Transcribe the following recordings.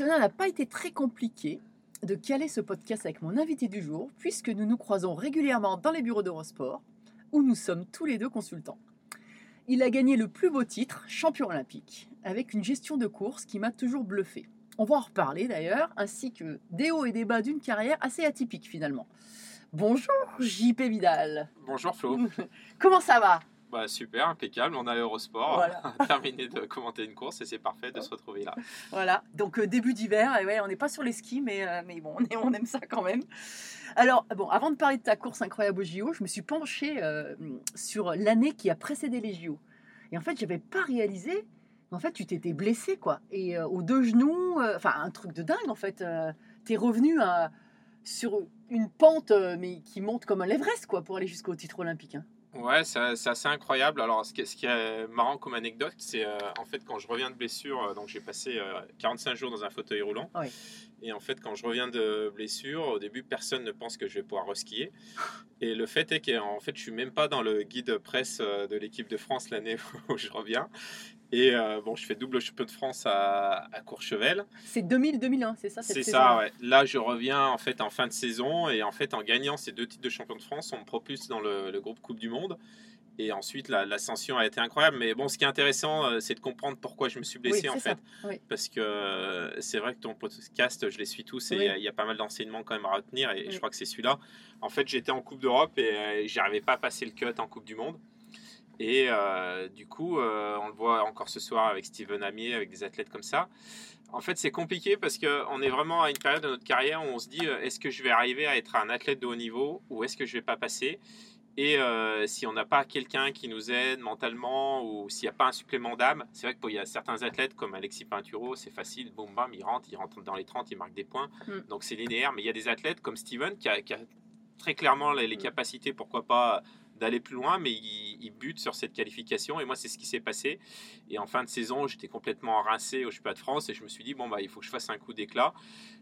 Cela n'a pas été très compliqué de caler ce podcast avec mon invité du jour, puisque nous nous croisons régulièrement dans les bureaux d'Eurosport, où nous sommes tous les deux consultants. Il a gagné le plus beau titre, champion olympique, avec une gestion de course qui m'a toujours bluffé. On va en reparler d'ailleurs, ainsi que des hauts et des bas d'une carrière assez atypique finalement. Bonjour JP Vidal. Bonjour Flo. Comment ça va? Bah, super, impeccable. On a Eurosport, Voilà. terminé de commenter une course et c'est parfait de se retrouver là. Voilà, donc euh, début d'hiver, et ouais, on n'est pas sur les skis, mais, euh, mais bon, on, est- on aime ça quand même. Alors, bon, avant de parler de ta course incroyable au JO, je me suis penchée euh, sur l'année qui a précédé les JO. Et en fait, j'avais pas réalisé, en fait, tu t'étais blessé, quoi. Et aux deux genoux, enfin, un truc de dingue, en fait. tu es revenu à- sur une pente, mais qui monte comme un l'Everest, quoi, pour aller jusqu'au titre olympique. hein. Ouais, c'est c'est assez incroyable. Alors, ce qui, est- ce qui est marrant comme anecdote, c'est euh, en fait quand je reviens de blessure, euh, donc j'ai passé euh, 45 jours dans un fauteuil roulant. Oui. Et en fait, quand je reviens de blessure, au début, personne ne pense que je vais pouvoir reskier. Et le fait est qu'en fait, je suis même pas dans le guide presse euh, de l'équipe de France l'année où je reviens. Et euh, bon, je fais double champion de France à, à Courchevel. C'est 2000-2001, c'est ça C'est ça, ouais. Là, je reviens en fait en fin de saison et en fait en gagnant ces deux titres de champion de France, on me propulse dans le, le groupe Coupe du Monde. Et ensuite, la- l'ascension a été incroyable. Mais bon, ce qui est intéressant, euh, c'est de comprendre pourquoi je me suis blessé Oui, en fait. oui. Parce que euh, c'est vrai que ton podcast, je les suis tous et il Oui. y y, a pas mal d'enseignements quand même à retenir. Et je crois que c'est celui-là. En fait, j'étais en Coupe d'Europe et j'arrivais pas à passer le cut en Coupe du Monde. Et euh, du coup, euh, on le voit encore ce soir avec Steven Amier, avec des athlètes comme ça. En fait, c'est compliqué parce qu'on est vraiment à une période de notre carrière où on se dit euh, est-ce que je vais arriver à être un athlète de haut niveau ou est-ce que je vais pas passer? Et si on n'a pas quelqu'un qui nous aide mentalement ou s'il n'y a pas un supplément d'âme, c'est vrai qu'il y a certains athlètes comme Alexis Pinturo, c'est facile, boum bam, il rentre, il rentre dans les 30, il marque des points. Mm. Donc c'est linéaire. Mais il y a des athlètes comme Steven qui a, qui a très clairement les, les Mm. capacités, pourquoi pas d'aller plus loin, mais il, bute sur cette qualification. Et moi, c'est ce qui s'est passé. Et en fin de saison, j'étais complètement rincé au Championnat de France et je me suis dit, bon, bah, il faut que je fasse un coup d'éclat.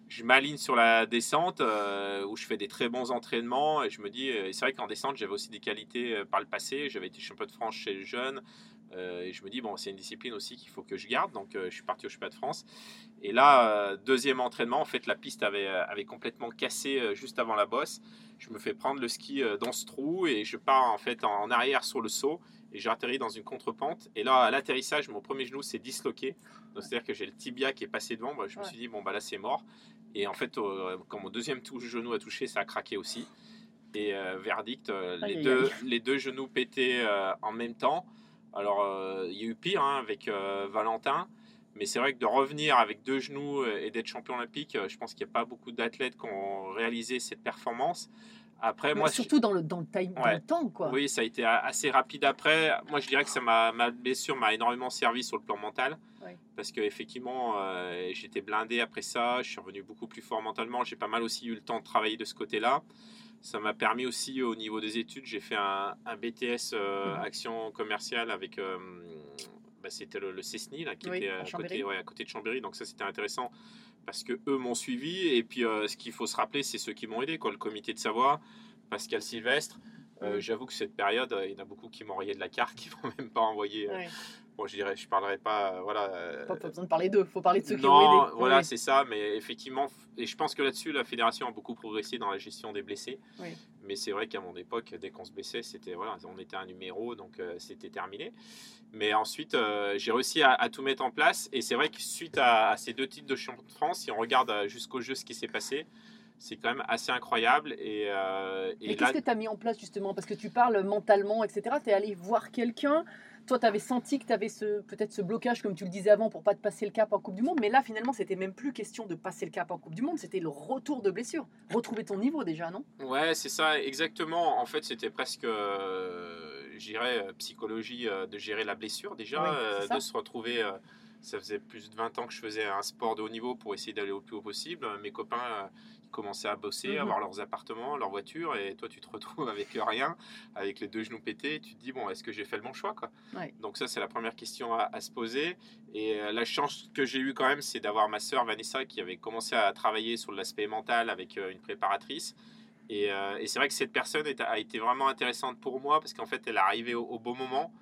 Je m'aligne sur la descente euh, où je fais des très bons entraînements et je me dis, euh, c'est vrai qu'en descente, j'avais aussi des qualités euh, par le passé. J'avais été champion de France chez les jeunes. Euh, et je me dis, bon, c'est une discipline aussi qu'il faut que je garde. Donc, euh, je suis parti au Championnat de France. Et là, euh, deuxième entraînement, en fait, la piste avait, avait complètement cassé juste avant la bosse. Je me fais prendre le ski dans ce trou et je pars en fait en, en arrière sur le saut et j'atterris dans une contre-pente. Et là, à l'atterrissage, mon premier genou s'est disloqué. Donc, c'est-à-dire que j'ai le tibia qui est passé devant. Bah, je me suis dit, bon, bah là, c'est mort. Et en fait, quand mon deuxième genou a touché, ça a craqué aussi. Et verdict, les, deux, aïe. les deux genoux pétés en même temps. Alors, euh, il y a eu pire hein, avec euh, Valentin. Mais c'est vrai que de revenir avec deux genoux euh, et d'être champion olympique, euh, je pense qu'il n'y a pas beaucoup d'athlètes qui ont réalisé cette performance. Après, Mais moi, surtout dans le, dans, le time, dans Ouais. le temps, quoi. oui, ça a été assez rapide après. Moi, je dirais que ça m'a, ma blessure m'a énormément servi sur le plan mental. Ouais. Parce qu'effectivement, j'étais blindé après ça. Je suis revenu beaucoup plus fort mentalement. J'ai pas mal aussi eu le temps de travailler de ce côté-là. Ça m'a permis aussi, au niveau des études, j'ai fait un, un BTS euh, Mhm. action commerciale avec. euh, bah, c'était le, le CESNI, là, qui Oui, était à côté, ouais, à côté de Chambéry. Donc, ça, c'était intéressant parce que eux m'ont suivi. Et puis, euh, ce qu'il faut se rappeler, c'est ceux qui m'ont aidé, quoi. Le comité de Savoie, Pascal Sylvestre. Mhm. J'avoue que cette période, il y en a beaucoup qui m'ont envoyé de la carte, qui m'ont même pas envoyé. Ouais. Bon, je dirais, je parlerai pas, euh, voilà. euh, Pas, pas besoin de parler d'eux, faut parler de ceux qui non, ont aidé. voilà, Oui. c'est ça. Mais effectivement, et je pense que là-dessus, la fédération a beaucoup progressé dans la gestion des blessés. Oui. Mais c'est vrai qu'à mon époque, dès qu'on se blessait, c'était voilà, on était un numéro, donc euh, c'était terminé. Mais ensuite, euh, j'ai réussi à, à tout mettre en place. Et c'est vrai que suite à, à ces deux titres de champion de France, si on regarde jusqu'au jeu ce qui s'est passé, c'est quand même assez incroyable. Et, euh, et qu'est-ce que tu as mis en place justement? Parce que tu parles mentalement, etc. Tu es allé voir quelqu'un. Toi, tu avais senti que tu avais ce, peut-être ce blocage, comme tu le disais avant, pour pas te passer le cap en Coupe du Monde. Mais là, finalement, c'était même plus question de passer le cap en Coupe du Monde. C'était le retour de blessure. Retrouver ton niveau déjà, non? Ouais, c'est ça, exactement. En fait, c'était presque, euh, j'irais, euh, psychologie euh, de gérer la blessure déjà, euh, de se retrouver. ça faisait plus de 20 ans que je faisais un sport de haut niveau pour essayer d'aller au plus haut possible. Mes copains commençaient à bosser, à avoir leurs appartements, leurs voitures, et toi, tu te retrouves avec rien, avec les deux genoux pétés. et tu te dis, bon, est-ce que j'ai fait le bon choix quoi? Ouais. Donc, ça, c'est la première question à, à se poser. Et euh, la chance que j'ai eue quand même, c'est d'avoir ma sœur Vanessa qui avait commencé à travailler sur l'aspect mental avec euh, une préparatrice. Et, euh, et c'est vrai que cette personne a été vraiment intéressante pour moi parce qu'en fait, elle est arrivée au, au bon moment.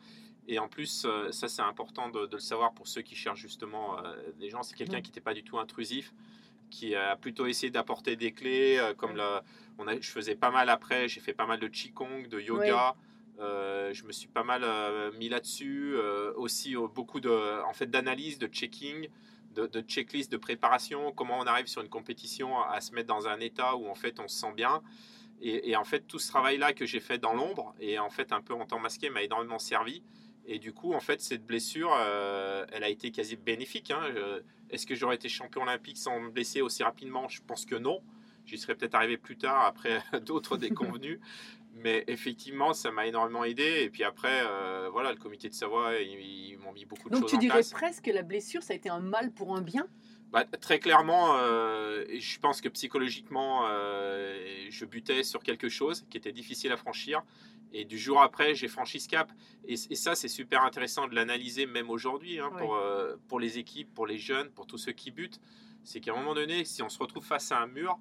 Et en plus, ça c'est important de, de le savoir pour ceux qui cherchent justement euh, des gens. C'est quelqu'un qui n'était pas du tout intrusif, qui a plutôt essayé d'apporter des clés. euh, comme on a, je faisais pas mal après, j'ai fait pas mal de qigong, de yoga. Euh, je me suis pas mal euh, mis là-dessus. euh, aussi beaucoup de, en fait, d'analyse, de checking, de, de checklist, de préparation. Comment on arrive sur une compétition à se mettre dans un état où en fait on se sent bien. Et, et en fait, tout ce travail-là que j'ai fait dans l'ombre et en fait un peu en temps masqué m'a énormément servi. Et du coup, en fait, cette blessure, euh, elle a été quasi bénéfique. hein. Est-ce que j'aurais été champion olympique sans me blesser aussi rapidement? Je pense que non. J'y serais peut-être arrivé plus tard après d'autres déconvenus. Mais effectivement, ça m'a énormément aidé. Et puis après, euh, voilà, le comité de Savoie, ils, ils m'ont mis beaucoup de Donc choses tu en dirais place. presque que la blessure, ça a été un mal pour un bien? Bah, très clairement, euh, je pense que psychologiquement, euh, je butais sur quelque chose qui était difficile à franchir. Et du jour après, j'ai franchi ce cap. Et, et ça, c'est super intéressant de l'analyser même aujourd'hui hein, Oui. pour, euh, pour les équipes, pour les jeunes, pour tous ceux qui butent. C'est qu'à un moment donné, si on se retrouve face à un mur,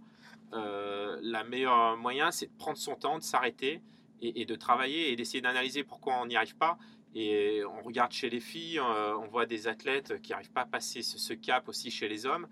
euh, la meilleure moyen, c'est de prendre son temps, de s'arrêter et, et de travailler et d'essayer d'analyser pourquoi on n'y arrive pas. Et on regarde chez les filles, euh, on voit des athlètes qui n'arrivent pas à passer ce, ce cap aussi chez les hommes.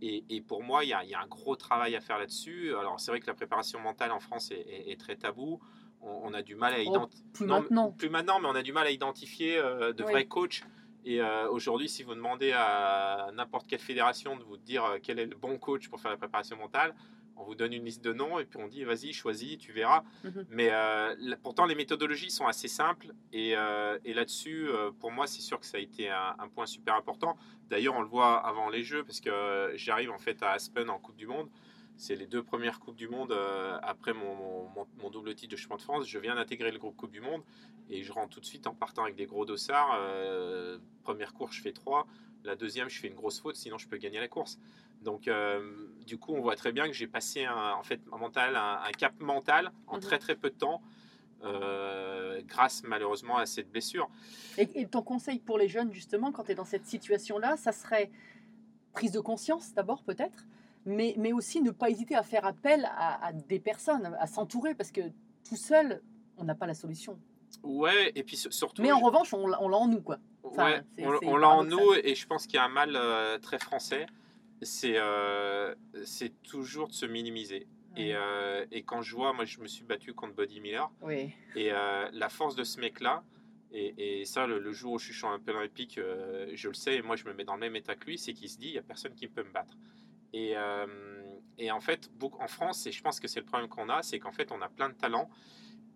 Et, et pour moi, il y, a, il y a un gros travail à faire là-dessus. Alors, c'est vrai que la préparation mentale en France est, est- est très tabou. On, on a du mal à Oh, identifier. Plus maintenant. Plus maintenant, mais on a du mal à identifier euh, de Oui. vrais coachs. Et euh, aujourd'hui, si vous demandez à n'importe quelle fédération de vous dire euh, quel est le bon coach pour faire la préparation mentale, on vous donne une liste de noms et puis on dit vas-y, choisis, tu verras. Mhm. Mais euh, là- pourtant, les méthodologies sont assez simples. Et, euh, et là-dessus, euh, pour moi, c'est sûr que ça a été un, un point super important. D'ailleurs, on le voit avant les Jeux, parce que j'arrive en fait à Aspen en Coupe du Monde. C'est les deux premières Coupes du Monde euh, après mon, mon- mon double titre de champion de France. Je viens d'intégrer le groupe Coupe du Monde et je rentre tout de suite en partant avec des gros dossards. Euh, première course, je fais 3. La deuxième, je fais une grosse faute, sinon je peux gagner la course. Donc, euh, du coup, on voit très bien que j'ai passé un, en fait, un, mental, un, un cap mental en Mhm. très très peu de temps, euh, grâce malheureusement à cette blessure. Et, et ton conseil pour les jeunes, justement, quand tu es dans cette situation-là, ça serait prise de conscience d'abord, peut-être, mais, mais aussi ne pas hésiter à faire appel à, à des personnes, à s'entourer, parce que tout seul, on n'a pas la solution. Ouais, et puis sur- surtout. Mais en je- revanche, on, l'a- on l'a en nous, quoi. enfin, ouais, on, l'a en nous et je pense qu'il y a un mal euh, très français, c'est euh, toujours de se minimiser. Et, euh, et quand je vois, moi je me suis battu contre Body Miller, Oui. et euh, la force de ce mec-là, et, et ça le, le jour où je suis champion olympique, euh, je le sais, et moi je me mets dans le même état que lui, c'est qu'il se dit, il n'y a personne qui peut me battre. Et, euh, et en fait, en France, et je pense que c'est le problème qu'on a, c'est qu'en fait on a plein de talents,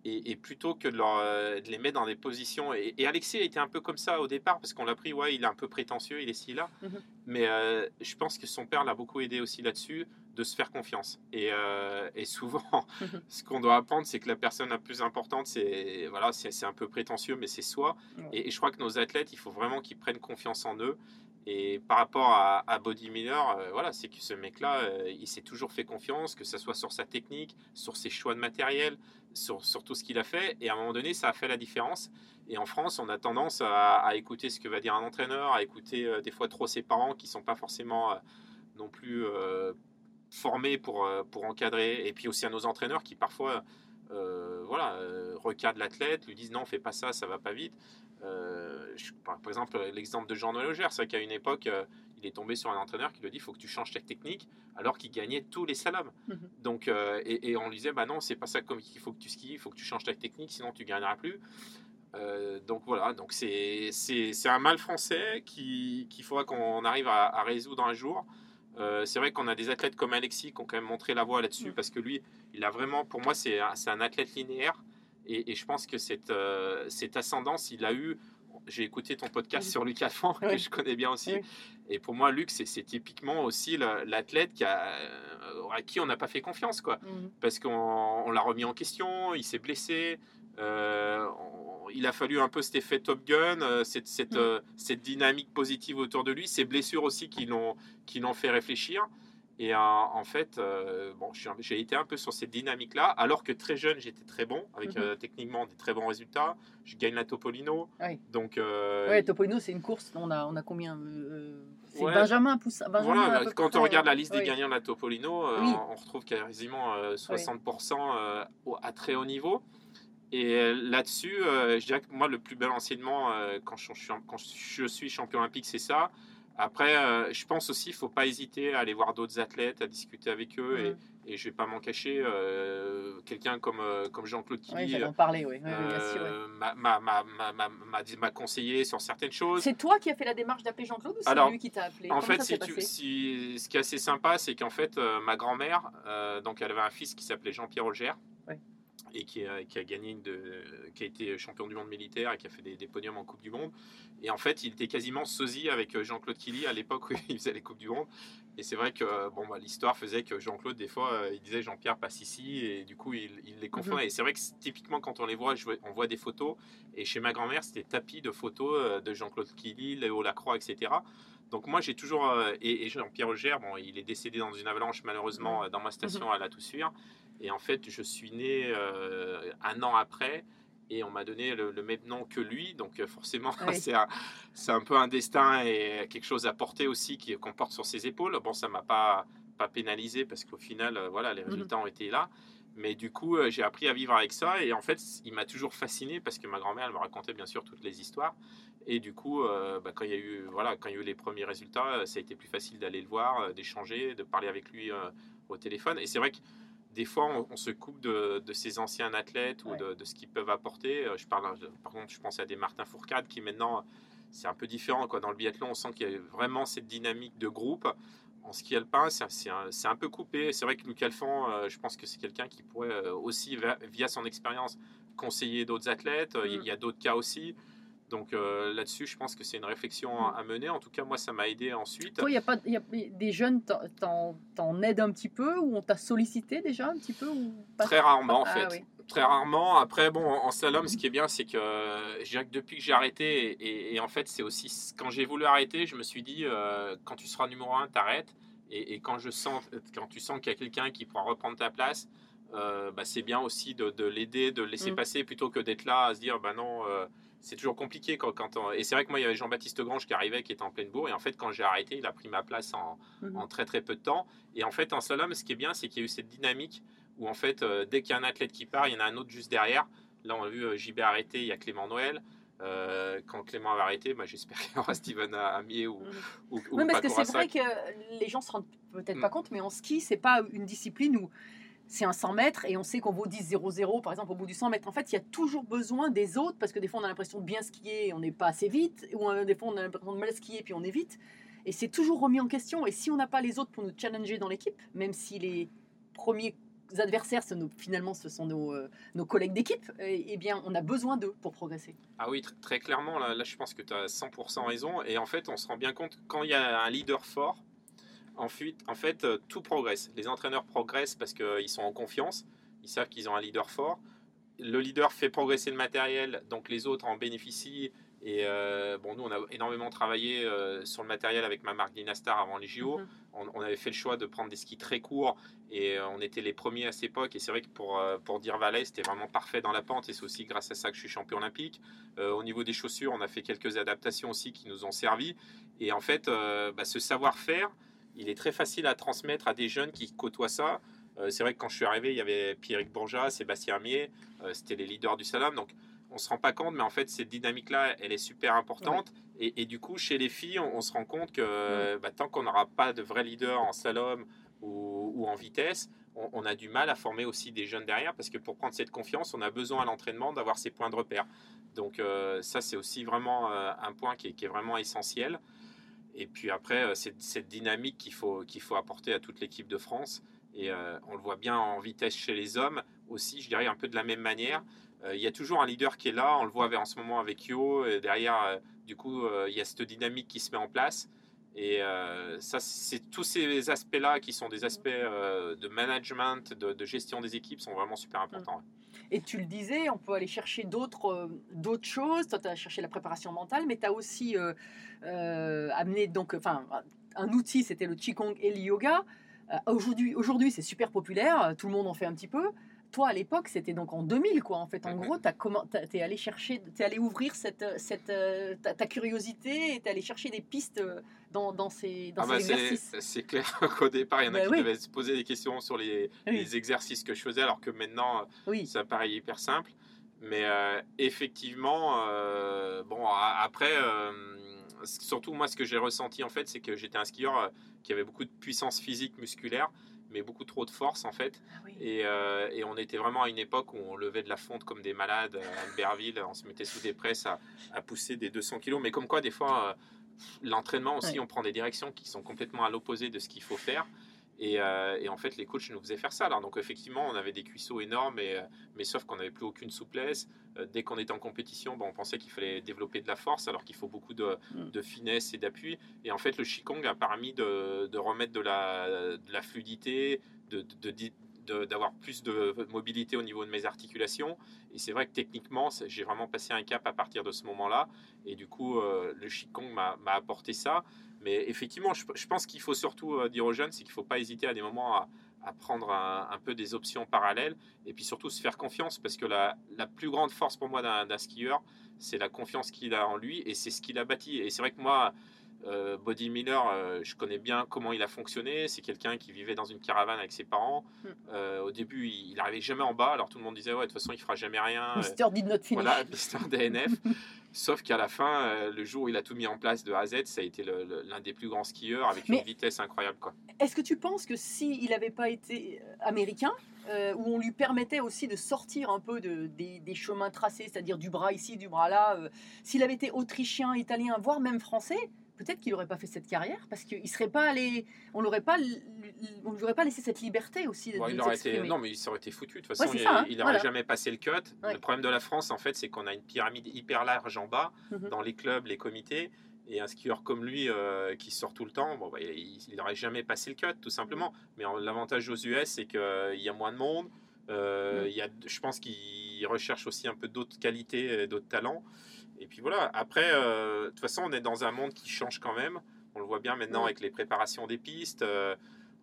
et, et plutôt que de, leur, euh, de les mettre dans des positions. Et, et Alexis a été un peu comme ça au départ, parce qu'on l'a pris, ouais, il est un peu prétentieux, il est si là. Mhm. Mais euh, je pense que son père l'a beaucoup aidé aussi là-dessus, de se faire confiance. Et, euh, et souvent, Mhm. ce qu'on doit apprendre, c'est que la personne la plus importante, c'est voilà, c'est un peu prétentieux, mais c'est soi. Et je crois que nos athlètes, il faut vraiment qu'ils prennent confiance en eux. Et par rapport à, Body Miller, euh, voilà, c'est que ce mec-là, euh, il s'est toujours fait confiance, que ce soit sur sa technique, sur ses choix de matériel, sur, tout ce qu'il a fait. Et à un moment donné, ça a fait la différence. Et en France, on a tendance à, écouter ce que va dire un entraîneur, à écouter euh, des fois trop ses parents qui sont pas forcément non plus formés pour, pour encadrer. Et puis aussi à nos entraîneurs qui parfois euh, voilà, euh, recadrent l'athlète, lui disent non, fais pas ça, ça va pas vite. Euh, je- par, par exemple, l'exemple de Jean Noël Auger, c'est vrai qu'à une époque, euh, il est tombé sur un entraîneur qui lui dit il faut que tu changes ta technique, alors qu'il gagnait tous les slaloms. Mhm. Donc, euh, et, et on lui disait bah non, c'est pas ça comme il faut que tu skis, il faut que tu changes ta technique, sinon tu gagneras plus. Donc voilà, donc c'est un mal français qui- qu'il faudra qu'on arrive à, à résoudre un jour. Euh, c'est vrai qu'on a des athlètes comme Alexis qui ont quand même montré la voie là-dessus Mm. parce que lui, il a vraiment, pour moi, c'est un, athlète linéaire et, et je pense que cette, euh, cette ascendance, il a eu. J'ai écouté ton podcast Oui. sur Luc que Oui. je connais bien aussi. Oui. Et pour moi, Luc, c'est typiquement aussi l'athlète qui a, euh, à qui on n'a pas fait confiance. quoi Mhm. parce qu'on on l'a remis en question, il s'est blessé. euh, il a fallu un peu cet effet Top Gun, euh, cette, cette, Mm. euh, cette dynamique positive autour de lui, ces blessures aussi qui l'ont qui l'ont fait réfléchir. Et euh, en fait, bon, j'ai été un peu sur cette dynamique-là, alors que très jeune, j'étais très bon, avec Mhm. euh, techniquement des très bons résultats. Je gagne la Topolino. Oui. Donc, Ouais, Topolino, c'est une course. On a, on a combien C'est Ouais. Benjamin Poussin. Benjamin, Voilà, peu quand près, on regarde la liste des gagnants de la Topolino, Oui. on retrouve quasiment euh, 60% euh, au- à très haut niveau. Et euh, là-dessus, euh, je dirais que moi, le plus bel enseignement euh, quand, je, suis- quand je suis champion olympique, c'est ça. Après, je pense aussi, il ne faut pas hésiter à aller voir d'autres athlètes, à discuter avec eux. Et, et je ne vais pas m'en cacher, euh, quelqu'un comme, comme Jean-Claude Killy oui. euh, m'a- conseillé sur certaines choses. C'est toi qui as fait la démarche d'appeler Jean-Claude ou c'est lui qui t'a appelé? En Comment fait, si tu- si- ce qui est assez sympa, c'est qu'en fait, ma grand-mère, donc elle avait un fils qui s'appelait Jean-Pierre Auger. Et qui a, qui a gagné une de, qui a été champion du monde militaire et qui a fait des, des podiums en Coupe du Monde. Et en fait, il était quasiment sosie avec euh, Jean-Claude Killy à l'époque où il faisait les Coupes du Monde. Et c'est vrai que euh, bon, bah, l'histoire faisait que Jean-Claude, des fois, euh, il disait Jean-Pierre passe ici et du coup, il, il les confondait. Et c'est vrai que typiquement, quand on les voit, on voit des photos. Et chez ma grand-mère, c'était tapis de photos de Jean-Claude Killy, Léo Lacroix, etc. Donc moi j'ai toujours et, Jean-Pierre Auger, bon il est décédé dans une avalanche malheureusement dans ma station à La Toussuire et en fait je suis né euh, un an après et on m'a donné le, le même nom que lui donc euh, forcément Oui. c'est un, peu un destin et quelque chose à porter aussi qu'on porte sur ses épaules. Bon ça m'a pas pas pénalisé parce qu'au final euh, voilà les résultats ont été là. Mais du coup, j'ai appris à vivre avec ça. Et en fait, il m'a toujours fasciné parce que ma grand-mère, elle me racontait bien sûr toutes les histoires. Et du coup, euh, bah, quand, il y a eu, voilà, quand il y a eu les premiers résultats, ça a été plus facile d'aller le voir, d'échanger, de parler avec lui euh, au téléphone. Et c'est vrai que des fois, on, on se coupe de, de ces anciens athlètes ou Ouais. de, de ce qu'ils peuvent apporter. Euh, Je parle, par contre, je pense à des Martin Fourcade qui maintenant, c'est un peu différent. Quoi. Dans le biathlon, on sent qu'il y a vraiment cette dynamique de groupe. En ski alpin, c'est un, peu coupé. C'est vrai que Luc Alphand, euh, je pense que c'est quelqu'un qui pourrait euh, aussi, via, via son expérience, conseiller d'autres athlètes. Euh, Il Mm. y a d'autres cas aussi. Donc euh, là-dessus, je pense que c'est une réflexion à, à mener. En tout cas, moi, ça m'a aidé ensuite. Toi, il y a pas, y a des jeunes, t'en- aides un petit peu ou on t'a sollicité déjà un petit peu ou pas Très rarement, en Ah, fait. oui. Très rarement. Après, bon, en slalom, ce qui est bien, c'est que euh, depuis que j'ai arrêté, et, et- et en fait, c'est aussi quand j'ai voulu arrêter, je me suis dit, euh, quand tu seras numéro un, t'arrêtes. Et, et quand je sens, quand tu sens qu'il y a quelqu'un qui pourra reprendre ta place, euh, bah, c'est bien aussi de, de l'aider, de le laisser Mm. passer, plutôt que d'être là à se dire, bah non. Euh, c'est toujours compliqué quand, quand on- et c'est vrai que moi il y avait Jean-Baptiste Grange qui arrivait qui était en pleine bourre et en fait quand j'ai arrêté il a pris ma place en, Mhm. en très très peu de temps et en fait en slalom ce qui est bien c'est qu'il y a eu cette dynamique où en fait euh, dès qu'il y a un athlète qui part il y en a un autre juste derrière là on a vu euh, JB arrêter il y a Clément Noël Euh, quand Clément va arrêter bah, j'espère qu'il y aura Steven Amier ou, Mhm. ou, ou Oui, parce que c'est vrai que les gens se rendent peut-être Mm. pas compte, mais en ski, c'est pas une discipline où c'est un 100 mètres et on sait qu'on vaut 10-0-0 par exemple au bout du 100 mètres. En fait, il y a toujours besoin des autres parce que des fois on a l'impression de bien skier et on n'est pas assez vite, ou euh, des fois on a l'impression de mal skier puis on est vite. Et c'est toujours remis en question. Et si on n'a pas les autres pour nous challenger dans l'équipe, même si les premiers adversaires, finalement, ce sont nos, euh, collègues d'équipe, eh eh bien, on a besoin d'eux pour progresser. Ah oui, tr- très clairement, là, là, je pense que tu as 100% raison. Et en fait, on se rend bien compte, quand il y a un leader fort, en fait, en fait euh, tout progresse. Les entraîneurs progressent parce qu'ils sont en confiance, ils savent qu'ils ont un leader fort. Le leader fait progresser le matériel, donc les autres en bénéficient. Et euh, bon, nous, on a énormément travaillé euh, sur le matériel avec ma marque Dynastar avant les JO. Mhm. On, on avait fait le choix de prendre des skis très courts et euh, on était les premiers à cette époque. Et c'est vrai que pour, euh, pour dire Valais, c'était vraiment parfait dans la pente et c'est aussi grâce à ça que je suis champion olympique. Euh, au niveau des chaussures, on a fait quelques adaptations aussi qui nous ont servi. Et en fait, euh, bah, ce savoir-faire, il est très facile à transmettre à des jeunes qui côtoient ça. Euh, c'est vrai que quand je suis arrivé, il y avait Pierrick Bourgeat, Sébastien Amier, euh, c'était les leaders du slalom. Donc on se rend pas compte, mais en fait, cette dynamique-là, elle est super importante. Et, et du coup, chez les filles, on, on se rend compte que bah, tant qu'on n'aura pas de vrai leader en slalom ou, ou en vitesse, on, on a du mal à former aussi des jeunes derrière, parce que pour prendre cette confiance, on a besoin à l'entraînement d'avoir ces points de repère. Donc euh, ça, c'est aussi vraiment un point qui est, qui est vraiment essentiel. Et puis après, euh, c'est cette dynamique qu'il faut, qu'il faut apporter à toute l'équipe de France. Et euh, on le voit bien en vitesse chez les hommes aussi, je dirais un peu de la même manière. Euh, il y a toujours un leader qui est là, on le voit en ce moment avec Yo, et derrière, euh, du coup, il y a cette dynamique qui se met en place. Et ça, c'est tous ces aspects-là qui sont des aspects de management, de, de gestion des équipes, sont vraiment super importants. Et tu le disais, on peut aller chercher d'autres euh, d'autres choses. Toi, tu as cherché la préparation mentale, mais tu as aussi euh, euh, amené donc, enfin, un outil, c'était le Qigong et le yoga. Aujourd'hui, aujourd'hui c'est super populaire, tout le monde en fait un petit peu. Toi, à l'époque, c'était donc en 2000, quoi. En fait, en Mhm. gros, tu es allé chercher, tu allé ouvrir cette, cette, ta, ta curiosité et tu allé chercher des pistes dans, dans ces, dans Ah bah, c'est- exercices. c'est clair qu'au départ, il y en a Bah qui oui. devaient se poser des questions sur les, Oui. les exercices que je faisais, alors que maintenant, Oui, ça paraît hyper simple. Mais euh, effectivement, euh, bon, a- après, euh, surtout moi, ce que j'ai ressenti en fait, c'est que j'étais un skieur qui avait beaucoup de puissance physique, musculaire, mais beaucoup trop de force en fait. Ah oui. Et, euh, et on était vraiment à une époque où on levait de la fonte comme des malades à Albertville, on se mettait sous des presses à, à pousser des 200 kilos. Mais comme quoi, des fois, euh, l'entraînement aussi, Ouais. on prend des directions qui sont complètement à l'opposé de ce qu'il faut faire. Et, euh, et en fait, les coachs nous faisaient faire ça. Alors, donc, effectivement, on avait des cuisseaux énormes, et, euh, mais sauf qu'on n'avait plus aucune souplesse. Euh, dès qu'on était en compétition, bon, on pensait qu'il fallait développer de la force, alors qu'il faut beaucoup de, Mm. de finesse et d'appui. Et en fait, le Qigong a permis de, de remettre de la, de la fluidité, de- d'avoir plus de mobilité au niveau de mes articulations. Et c'est vrai que techniquement, j'ai vraiment passé un cap à partir de ce moment-là. Et du coup, euh, le Qigong m'a apporté ça. Mais effectivement, je, pense qu'il faut surtout euh, dire aux jeunes, c'est qu'il ne faut pas hésiter à des moments à, prendre un, un peu des options parallèles et puis surtout se faire confiance parce que la, la plus grande force pour moi d'un skieur, c'est la confiance qu'il a en lui et c'est ce qu'il a bâti. Et c'est vrai que moi, euh, Body Miller, euh, je connais bien comment il a fonctionné. C'est quelqu'un qui vivait dans une caravane avec ses parents. Mm. Euh, au début, il n'arrivait jamais en bas, alors tout le monde disait ouais, de toute façon, il fera jamais rien. Euh, Mister did not finish. voilà, Mister DNF. Sauf qu'à la fin, euh, le jour où il a tout mis en place de A à Z, ça a été l'un des plus grands skieurs avec Mais- une vitesse incroyable. Quoi. Est-ce que tu penses que s'il n'avait pas été euh, américain, euh, où on lui permettait aussi de sortir un peu de, des, des chemins tracés, c'est-à-dire du bras ici, du bras là, euh, s'il avait été autrichien, italien, voire même français, peut-être qu'il n'aurait pas fait cette carrière parce qu'il serait pas allé, on l'aurait pas, on lui aurait pas laissé cette liberté aussi de, de il aurait été, non, mais il s'aurait été foutu. De toute façon, Ouais, il hein, n'aurait voilà. jamais passé le cut. Ouais. Le problème de la France, en fait, c'est qu'on a une pyramide hyper large en bas, Mhm. dans les clubs, les comités. Et un skieur comme lui, euh, qui sort tout le temps, bon, bah, il n'aurait jamais passé le cut, tout simplement. Mais l'avantage aux US, c'est qu'il y a moins de monde. Euh, Mhm. il y a, je pense qu'il recherche aussi un peu d'autres qualités, d'autres talents. Et puis voilà, après, euh, de toute façon, on est dans un monde qui change quand même. On le voit bien maintenant avec les préparations des pistes. euh,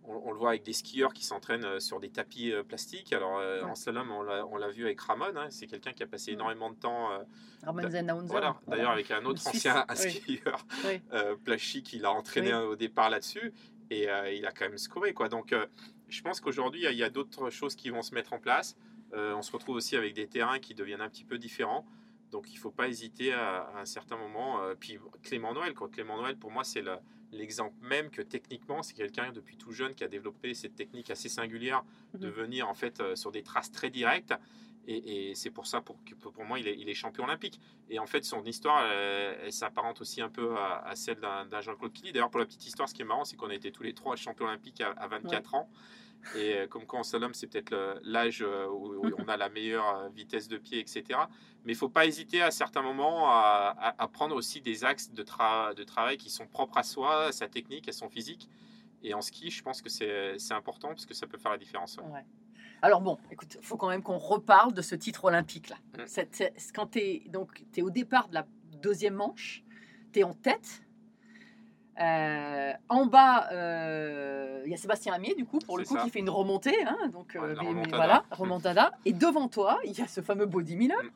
on, on le voit avec des skieurs qui s'entraînent euh, sur des tapis euh, plastiques. Alors euh, Ouais. en slalom, on l'a vu avec Ramon. hein, c'est quelqu'un qui a passé énormément de temps. euh, Ramon Zenhauser, voilà. D'ailleurs, avec un autre ancien oui. skieur, Oui. Plachy, qui l'a entraîné Oui. au départ là-dessus. Et il a quand même scoré. Quoi. Donc je pense qu'aujourd'hui, il y a- d'autres choses qui vont se mettre en place. On se retrouve aussi avec des terrains qui deviennent un petit peu différents. Donc il ne faut pas hésiter à, à un certain moment. euh, puis Clément Noël, quoi. Clément Noël, pour moi, c'est le- l'exemple même que techniquement, c'est quelqu'un depuis tout jeune qui a développé cette technique assez singulière de Mhm. venir en fait euh, sur des traces très directes. Et, et c'est pour ça pour, que pour moi, il est, il est champion olympique. Et en fait, son histoire, elle, elle s'apparente aussi un peu à, à celle d'un Jean-Claude Killy. D'ailleurs, pour la petite histoire, ce qui est marrant, c'est qu'on a été tous les trois champions olympiques à, à 24 ans. Et euh, comme quoi en slalom, c'est peut-être l'âge euh, où, où on a la meilleure euh, vitesse de pied, etc. Mais il ne faut pas hésiter à certains moments à, à- à prendre aussi des axes de, tra- de travail qui sont propres à soi, à sa technique, à son physique. Et en ski, je pense que c'est important parce que ça peut faire la différence. ouais. Ouais. Alors bon, écoute, faut quand même qu'on reparle de ce titre olympique là. Mm. Quand tu es donc es au départ de la deuxième manche, tu es en tête. Euh, en bas, euh, il y a Sébastien Amier du coup pour le coup ça. qui fait une remontée, hein, donc Ouais, euh, mais- mais remontada. voilà, remontada. Et devant toi, il y a ce fameux Body Miller Mm.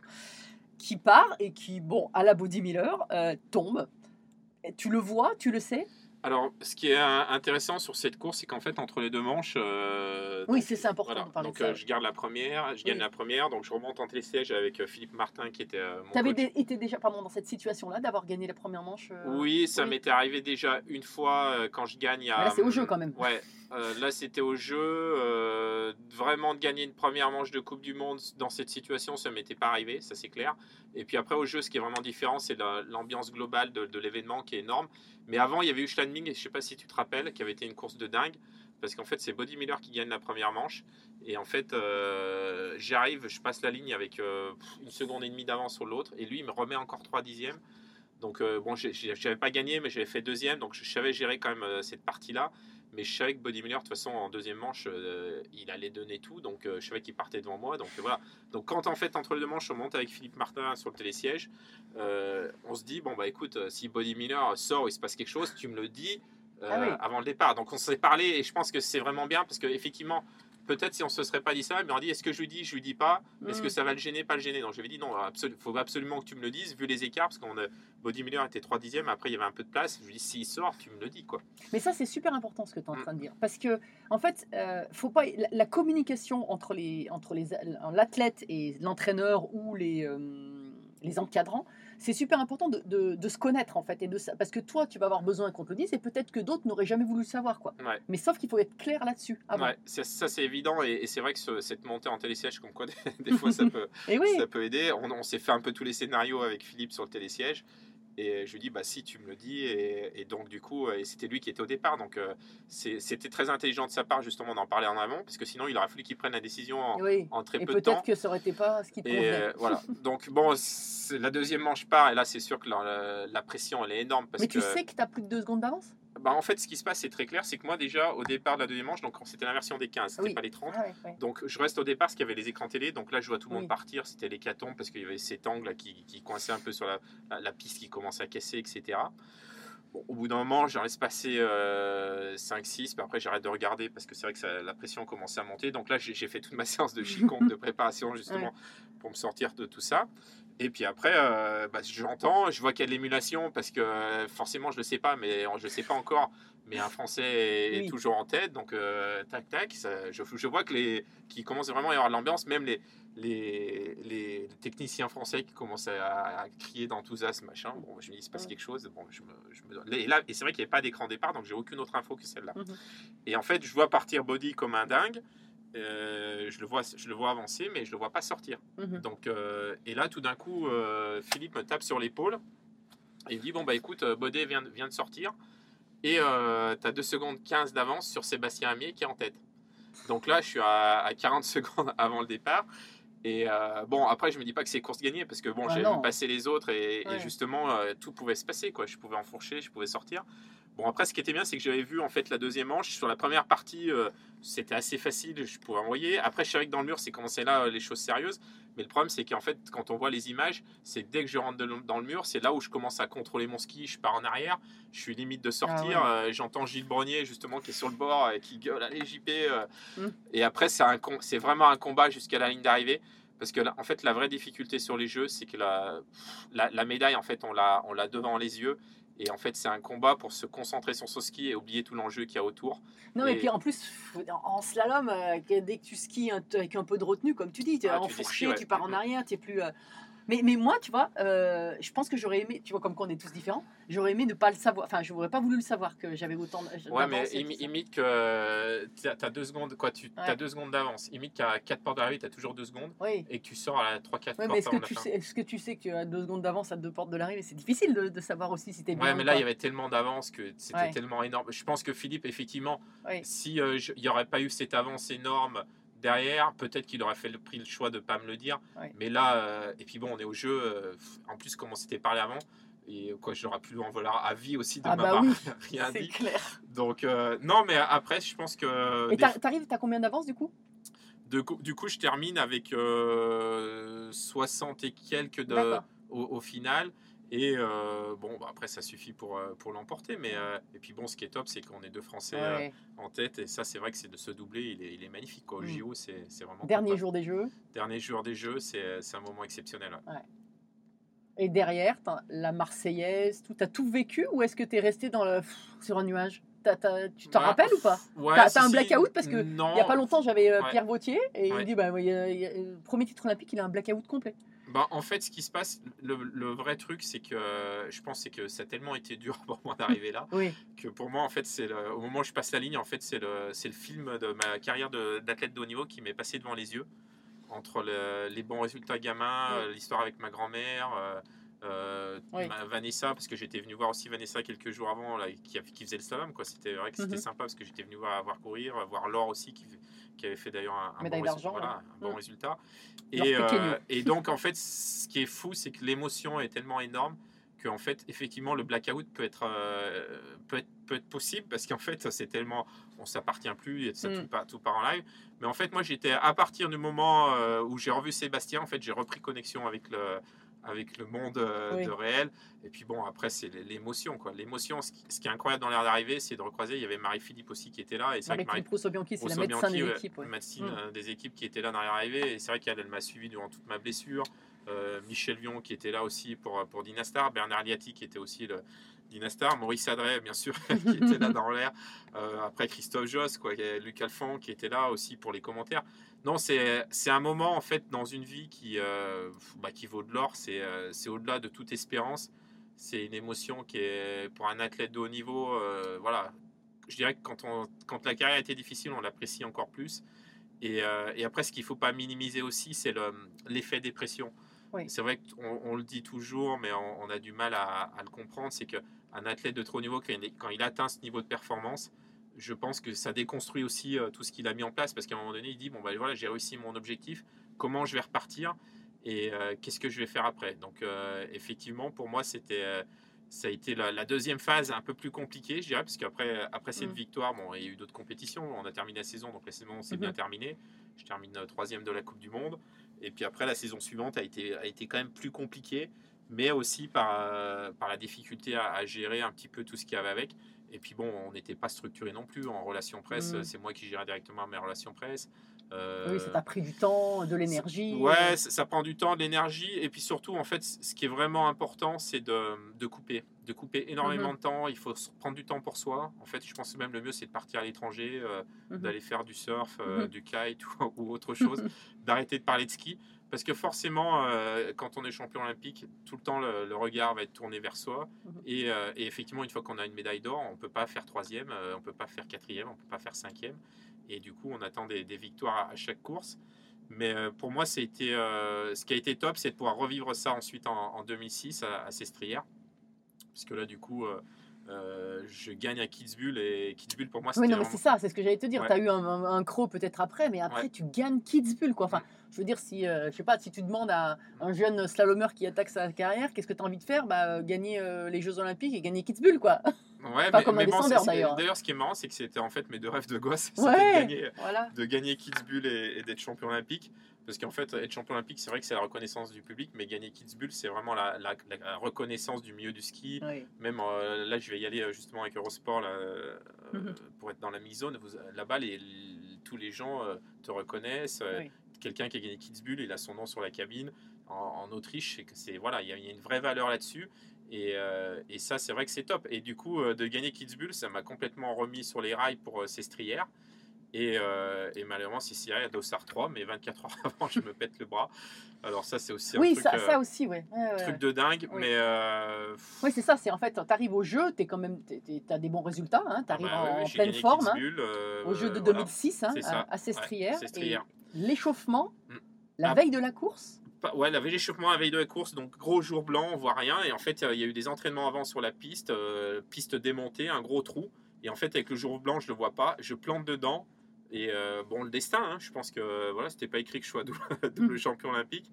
qui part et qui, bon, à la Body Miller, tombe. Et tu le vois, tu le sais? Alors, ce qui est intéressant sur cette course, c'est qu'en fait, entre les deux manches. euh, Oui, c'est important voilà. de parler donc, de ça. euh, je garde la première, je gagne Oui. la première, donc je remonte en télésiège avec euh, Philippe Martin qui était euh, mon Tu avais coach. été déjà pardon, dans cette situation-là, d'avoir gagné la première manche Oui, ça oui. m'était arrivé déjà une fois quand je gagne. À, là, c'est au jeu, quand même. Ouais, euh, là c'était au jeu. euh, vraiment de gagner une première manche de Coupe du Monde dans cette situation, ça m'était pas arrivé, ça c'est clair. Et puis après au jeu, ce qui est vraiment différent, c'est la- l'ambiance globale de, l'événement qui est énorme. Mais avant, il y avait eu Schladming, et je sais pas si tu te rappelles, qui avait été une course de dingue. Parce qu'en fait, c'est Body Miller qui gagne la première manche. Et en fait, euh, j'arrive, je passe la ligne avec une seconde et demie d'avance sur l'autre. Et lui, il me remet encore 3 dixièmes. Donc, bon, j'ai- j'avais pas gagné, mais j'avais fait deuxième. Donc, je savais gérer quand même cette partie-là. Mais je savais que Body Miller, de toute façon, en deuxième manche, euh, il allait donner tout. Donc, euh, je savais qu'il partait devant moi. Donc, euh, voilà. Donc, quand en fait, entre les deux manches, on monte avec Philippe Martin sur le télésiège, euh, on se dit, bon, bah écoute, euh, si Body Miller sort, il se passe quelque chose, tu me le dis euh, Ah oui. avant le départ. Donc, on s'est parlé et je pense que c'est vraiment bien parce qu'effectivement, peut-être si on se serait pas dit ça, mais on dit, est-ce que je lui dis, je lui dis pas? Est-ce Mm. que ça va le gêner, pas le gêner? Donc, j'avais dit, non, il faut absolument que tu me le dises, vu les écarts, parce qu'on a- Body Miller était 3 dixièmes, après il y avait un peu de place. Je lui dis, s'il sort, tu me le dis, quoi. Mais ça, c'est super important ce que tu es en Mm. train de dire. Parce que, en fait, euh, faut pas, la, la communication entre les entre les l'athlète et l'entraîneur ou les, euh, les encadrants, c'est super important de, de- de se connaître, en fait. Et de, parce que toi, tu vas avoir besoin qu'on te le dise et peut-être que d'autres n'auraient jamais voulu le savoir. Quoi. Ouais. Mais sauf qu'il faut être clair là-dessus. Ouais, ça c'est évident et, et c'est vrai que ce- cette montée en télésiège, comme quoi des, des fois ça peut, Et oui, ça peut aider. On, on s'est fait un peu tous les scénarios avec Philippe sur le télésiège. Et je lui dis, bah si, tu me le dis. Et, et donc, du coup, euh, et c'était lui qui était au départ. Donc, euh, c'était très intelligent de sa part, justement, d'en parler en avant. Parce que sinon, il aurait fallu qu'il prenne la décision en, oui. en très Et peu de temps. peut-être que ça aurait été pas ce qui te Et convenait. euh, voilà. Donc, bon, la deuxième manche part. Et là, c'est sûr que la, la- la pression, elle est énorme. Parce Mais tu que, sais que tu as plus de deux secondes d'avance? Bah, en fait, ce qui se passe, c'est très clair. C'est que moi, déjà, au départ de la deuxième manche, donc c'était l'inversion des 15, c'était Oui. pas les 30. Ah. Donc je reste au départ parce qu'il y avait les écrans télé. Donc là je vois tout le monde partir. C'était l'hécatombe parce qu'il y avait cet angle là qui, qui coinçait un peu sur la, la- la piste qui commençait à casser, etc. Bon, au bout d'un moment, j'en laisse passer 5-6, puis après j'arrête de regarder parce que c'est vrai que ça- la pression commençait à monter. Donc là j'ai fait toute ma séance de Qigong de préparation justement pour me sortir de tout ça. Et puis après, euh, bah, j'entends, je vois qu'il y a de l'émulation parce que euh, forcément je le sais pas, mais je le sais pas encore. Mais un Français est Oui. toujours en tête, donc euh, tac tac. ça- je, je vois que les qui commence vraiment à y avoir de l'ambiance, même les, les, les techniciens français qui commencent à, à crier d'enthousiasme, machin. Bon, je me dis, il se passe quelque chose. Bon, je me, je me- Et, là, et c'est vrai qu'il n'y avait pas d'écran départ, donc j'ai aucune autre info que celle-là. Mhm. Et en fait, je vois partir Body comme un dingue. Euh, je, le vois, je le vois avancer, mais je le vois pas sortir. Mhm. Donc, euh, et là, tout d'un coup, euh, Philippe me tape sur l'épaule et il dit Bon, bah écoute, Baudet vient, vient de sortir et tu as 2 secondes 15 d'avance sur Sébastien Amier qui est en tête. Donc là, je suis à, à 40 secondes avant le départ. Et bon, après, je me dis pas que c'est course gagnée parce que bon, Ah vu passer les autres et, et justement, tout pouvait se passer. Quoi. Je pouvais enfourcher, je pouvais sortir. Bon, après, ce qui était bien, c'est que j'avais vu en fait la deuxième manche. Sur la première partie, euh, c'était assez facile, je pouvais envoyer. Après, je savais que dans le mur, c'est commencé là euh, les choses sérieuses. Mais le problème, c'est qu'en fait, quand on voit les images, c'est dès que je rentre dans le mur, c'est là où je commence à contrôler mon ski. Je pars en arrière, je suis limite de sortir. Ah euh, J'entends Gilles Brognier, justement, qui est sur le bord et qui gueule Allez, JP. euh. Mm. Et après, c'est vraiment un combat jusqu'à la ligne d'arrivée. Parce que là, en fait, la vraie difficulté sur les jeux, c'est que la, la, la médaille, en fait, on l'a devant les yeux. Et en fait, c'est un combat pour se concentrer sur son ski et oublier tout l'enjeu qu'il y a autour. Non, et Et- puis en plus, en slalom, euh, dès que tu skis avec un peu de retenue, comme tu dis, tu es Ah, tu enfourché, ouais. tu pars en arrière, tu es plus. Euh, Mais, mais moi, tu vois, euh, je pense que j'aurais aimé, tu vois, comme quoi on est tous différents, j'aurais aimé ne pas le savoir. Enfin, je n'aurais pas voulu le savoir que j'avais autant d- Ouais, mais imi- imite que tu as, deux secondes, quoi, tu as Ouais. deux secondes d'avance. Imite qu'à 4 portes d'arrivée, tu as toujours deux secondes Oui. et que tu sors à 3-4 Ouais, portes mais est-ce que, tu sais, est-ce que tu sais que tu as deux secondes d'avance à deux portes de l'arrivée C'est difficile de, de savoir aussi si tu es bien. Ouais, ou mais là, il y avait tellement d'avance que c'était Ouais. tellement énorme. Je pense que Philippe, effectivement, Ouais. si euh, il n'y aurait pas eu cette avance énorme derrière, peut-être qu'il aurait fait le, pris le choix de ne pas me le dire. Ouais. Mais là, euh, et puis bon, on est au jeu. euh, en plus, comme on s'était parlé avant, et quoi, j'aurais pu en vouloir à vie aussi de Ah bah m'avoir oui, rien C'est dit. clair. Donc, euh, non, mais après, je pense que. Et des t'ar- t'arrives, t'as combien d'avance du coup? De coup- du coup, je termine avec euh, 60 et quelques de, au final. Et euh, bon, bah, après, ça suffit pour, euh, pour l'emporter. Mais euh, et puis bon, ce qui est top, c'est qu'on est deux Français euh, en tête. Et ça, c'est vrai que c'est de se doubler, il est, il est magnifique. Quoi. Au Mm. JO, c'est c'est vraiment. Dernier top. jour des Jeux. Dernier jour des Jeux, c'est c'est un moment exceptionnel. ouais. Et derrière, la Marseillaise, tout. T'as tout vécu ou est-ce que t'es resté dans le, pff, sur un nuage? T'as- t'as- Tu t'en Bah, rappelles ou pas? Ouais, T'as si, t'as un si. blackout? Parce que il n'y a pas longtemps, j'avais euh, Ouais. Pierre Vautier et il me dit bah, y a- y a- premier titre olympique, il a un blackout complet. Bah, en fait, ce qui se passe, le, le vrai truc, c'est que euh, je pense que ça a tellement été dur pour moi d'arriver là Oui. que pour moi, en fait, c'est au moment où je passe la ligne, en fait, c'est le, le film de ma carrière d'athlète de haut niveau qui m'est passé devant les yeux entre le- les bons résultats gamins, Oui. euh, l'histoire avec ma grand-mère. euh, Oui. ma- Vanessa, parce que j'étais venu voir aussi Vanessa quelques jours avant, là, qui, faisait le slalom. quoi. C'était vrai que c'était Mhm. sympa parce que j'étais venu voir, voir courir, voir Laure aussi, qui, qui avait fait d'ailleurs un, bon, d'argent, résultat, voilà, ouais. un bon résultat. Laure Et, euh, et donc, en fait, ce qui est fou, c'est que l'émotion est tellement énorme que, en fait, effectivement, le blackout peut être, euh, peut être, peut être possible parce qu'en fait, c'est tellement. On s'appartient plus et ça, Mm. tout, part, tout part en live. Mais en fait, moi, j'étais à partir du moment euh, où j'ai revu Sébastien, en fait, j'ai repris connexion avec le avec le monde euh, Oui. de réel et puis bon après c'est l'émotion quoi l'émotion ce, qui- ce qui est incroyable dans l'air d'arrivée c'est de recroiser il y avait Marie-Philippe aussi qui était là et c'est vrai que Marie Rousseau-Bianchi, c'est la Rousseau médecin Bianchi, des ouais, équipes. ouais. médecine Mm. euh, des équipes qui étaient là dans l'arrivée. Et c'est vrai qu'elle elle m'a suivi durant toute ma blessure. Euh, Michel Vion qui était là aussi pour, pour Dynastar. Bernard Liati qui était aussi le Dynastar. Maurice Adret, bien sûr, qui était là dans l'air. Euh, après Christophe Joss, quoi, Luc Alphand qui était là aussi pour les commentaires. Non, c'est un moment en fait dans une vie qui, euh, bah, qui vaut de l'or. C'est euh, au-delà de toute espérance. C'est une émotion qui est pour un athlète de haut niveau. euh, voilà, je dirais que quand, on, quand la carrière était difficile, on l'apprécie encore plus. Et, et après, ce qu'il ne faut pas minimiser aussi, c'est le- l'effet dépression. Oui. C'est vrai qu'on on le dit toujours, mais on, on a du mal à, à le comprendre. C'est qu'un athlète de trop haut niveau, quand il, atteint ce niveau de performance, je pense que ça déconstruit aussi euh, tout ce qu'il a mis en place. Parce qu'à un moment donné, il dit Bon, ben voilà, j'ai réussi mon objectif, comment je vais repartir et euh, qu'est-ce que je vais faire après? Donc, euh, effectivement, pour moi, c'était. euh, ça a été la, la deuxième phase un peu plus compliquée, je dirais, parce qu'après après cette Mm. victoire, bon, il y a eu d'autres compétitions. On a terminé la saison, donc la saison s'est Mhm. bien terminée. Je termine troisième de la Coupe du Monde. Et puis après, la saison suivante a été, a été quand même plus compliquée, mais aussi par, euh, par la difficulté à, à gérer un petit peu tout ce qu'il y avait avec. Et puis bon, on n'était pas structuré non plus en relations presse. Mhm. C'est moi qui gérais directement mes relations presse. Euh, Oui, ça t'a pris du temps, de l'énergie. Ouais, ça, ça prend du temps, de l'énergie, et puis surtout, en fait, ce qui est vraiment important, c'est de, de couper, de couper énormément Mhm. de temps. Il faut prendre du temps pour soi. En fait, je pense que même le mieux, c'est de partir à l'étranger, euh, Mhm. d'aller faire du surf, euh, du kite ou, ou autre chose, d'arrêter de parler de ski, parce que forcément, euh, quand on est champion olympique, tout le temps, le, le regard va être tourné vers soi. Mhm. Et, euh, et effectivement, une fois qu'on a une médaille d'or, on peut pas faire troisième, euh, on peut pas faire quatrième, on peut pas faire cinquième. Et du coup, on attend des, des victoires à, à chaque course. Mais pour moi, euh, ce qui a été top, c'est de pouvoir revivre ça ensuite en, en 2006 à, à Sestrières. Parce que là, du coup, euh, je gagne à Kitzbühel. Et Kitzbühel, pour moi, c'était Oui, non, mais vraiment- c'est ça, c'est ce que j'allais te dire. Ouais. Tu as eu un, un, un croc peut-être après, mais après, Ouais. tu gagnes Kitzbühel, quoi. Enfin, je veux dire, si, euh, je sais pas, si tu demandes à un jeune slalomeur qui attaque sa carrière, qu'est-ce que tu as envie de faire? Bah, euh, Gagner euh, les Jeux Olympiques et gagner Kitzbühel, quoi. Ouais, Pas mais- comme un mais bon, descendeur, d'ailleurs. D'ailleurs, ce qui est marrant, c'est que c'était en fait mes deux rêves de gosse. Ouais. de gagner, Voilà. de gagner Kitzbühel et, et d'être champion olympique. Parce qu'en fait, être champion olympique, c'est vrai que c'est la reconnaissance du public, mais gagner Kitzbühel, c'est vraiment la, la- la reconnaissance du milieu du ski. Oui. Même euh, là, je vais y aller euh, justement avec Eurosport là, euh, Mhm. pour être dans la mi-zone. Là-bas, les- tous les gens euh, te reconnaissent. Oui. Quelqu'un qui a gagné Kitzbühel, il a son nom sur la cabine. En, en Autriche, c'est voilà, il y, a- il y a une vraie valeur là-dessus. Et, euh, et ça, c'est vrai que c'est top. Et du coup, euh, de gagner Kitzbühel, ça m'a complètement remis sur les rails pour euh, Sestrières. Et, euh, et malheureusement, Sestrières, Dossard 3, mais 24 heures avant, je me pète le bras. Alors ça, c'est aussi un Oui, truc, ça, ça aussi, ouais. Ouais, ouais, truc de dingue. Oui. Mais Oui, c'est ça, c'est en fait, tu arrives au jeu, tu quand même, tu as des bons résultats, hein, tu ah arrives bah oui, en, oui, en j'ai pleine gagné forme. hein, Kitzbühel, euh, au jeu de voilà. 2006 c'est ça. à, à Sestrières. Ouais, Sestrières. Et l'échauffement, Mm. la veille de la course. Pas- Ouais, la veille d'échauffement, la veille de la course, donc gros jour blanc, on voit rien. Et en fait, il y a eu des entraînements avant sur la piste, euh, piste démontée, un gros trou. Et en fait, avec le jour blanc, je le vois pas. Je plante dedans. Et euh, bon, le destin, hein, je pense que voilà, c'était pas écrit que je sois double, double champion olympique.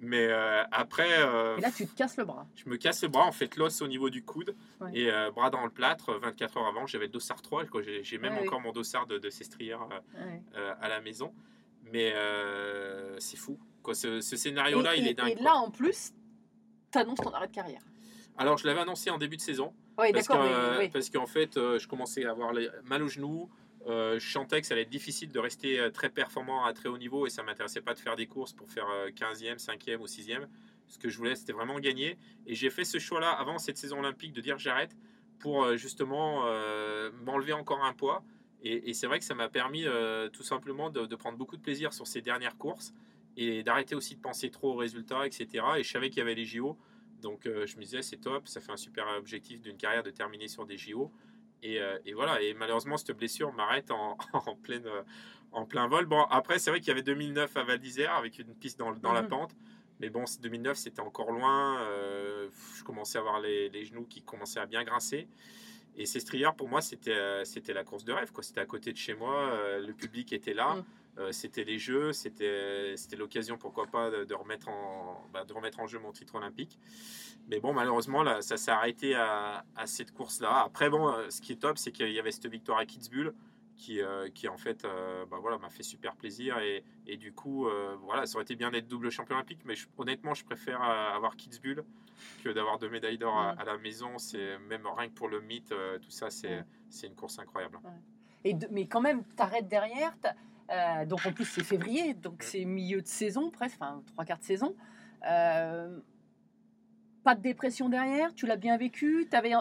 Mais euh, après, euh, Et là, tu te casses le bras. je me casse le bras, en fait, l'os au niveau du coude Ouais. et euh, bras dans le plâtre. 24 heures avant, j'avais le dossard 3. quoi. J'ai même Ouais, oui. encore mon dossard de, de euh, Ouais. euh, à la maison. Mais euh, c'est fou. Quoi. Ce, ce scénario-là, il est dingue. et quoi. là, en plus, tu annonces ton arrêt de carrière. Alors, je l'avais annoncé en début de saison. Oui, parce oui, qu'en fait, euh, je commençais à avoir les- mal au genou. Euh, je sentais que ça allait être difficile de rester euh, très performant à très haut niveau et ça m'intéressait pas de faire des courses pour faire euh, 15e, 5e ou 6e. Ce que je voulais, c'était vraiment gagner. Et j'ai fait ce choix-là avant cette saison olympique de dire j'arrête pour euh, justement euh, m'enlever encore un poids. Et, et c'est vrai que ça m'a permis euh, tout simplement de, de prendre beaucoup de plaisir sur ces dernières courses et d'arrêter aussi de penser trop aux résultats, etc. Et je savais qu'il y avait les JO. Donc euh, je me disais, c'est top, ça fait un super objectif d'une carrière de terminer sur des JO. Et, euh, et voilà, et malheureusement, cette blessure m'arrête en, en, pleine, en plein vol. Bon, après, c'est vrai qu'il y avait 2009 à Val d'Isère avec une piste dans, dans la Mhm. pente. Mais bon, c'est 2009, c'était encore loin. euh, je commençais à avoir les, les genoux qui commençaient à bien grincer. Et ces strieurs, pour moi, c'était euh, c'était la course de rêve. C'était à côté de chez moi, euh, le public était là. Mm. Euh, c'était les jeux, c'était l'occasion, pourquoi pas, de, de remettre en, bah, de remettre en jeu mon titre olympique. Mais bon, malheureusement, là, ça s'est arrêté à, à cette course-là. Après, bon, euh, ce qui est top, c'est qu'il y avait cette victoire à Kitzbühel qui, euh, qui en fait, euh, bah, voilà, m'a fait super plaisir. Et, et du coup, voilà, ça aurait été bien d'être double champion olympique, mais je- honnêtement, je préfère avoir Kitzbühel que d'avoir deux médailles d'or à, à la maison. C'est même rien que pour le mythe, tout ça, c'est une course incroyable. Et de- mais quand même, t'arrêtes derrière. Euh, donc en plus, c'est février, donc c'est milieu de saison presque, enfin trois quarts de saison. Euh, pas de dépression derrière, tu l'as bien vécu. Tu avais,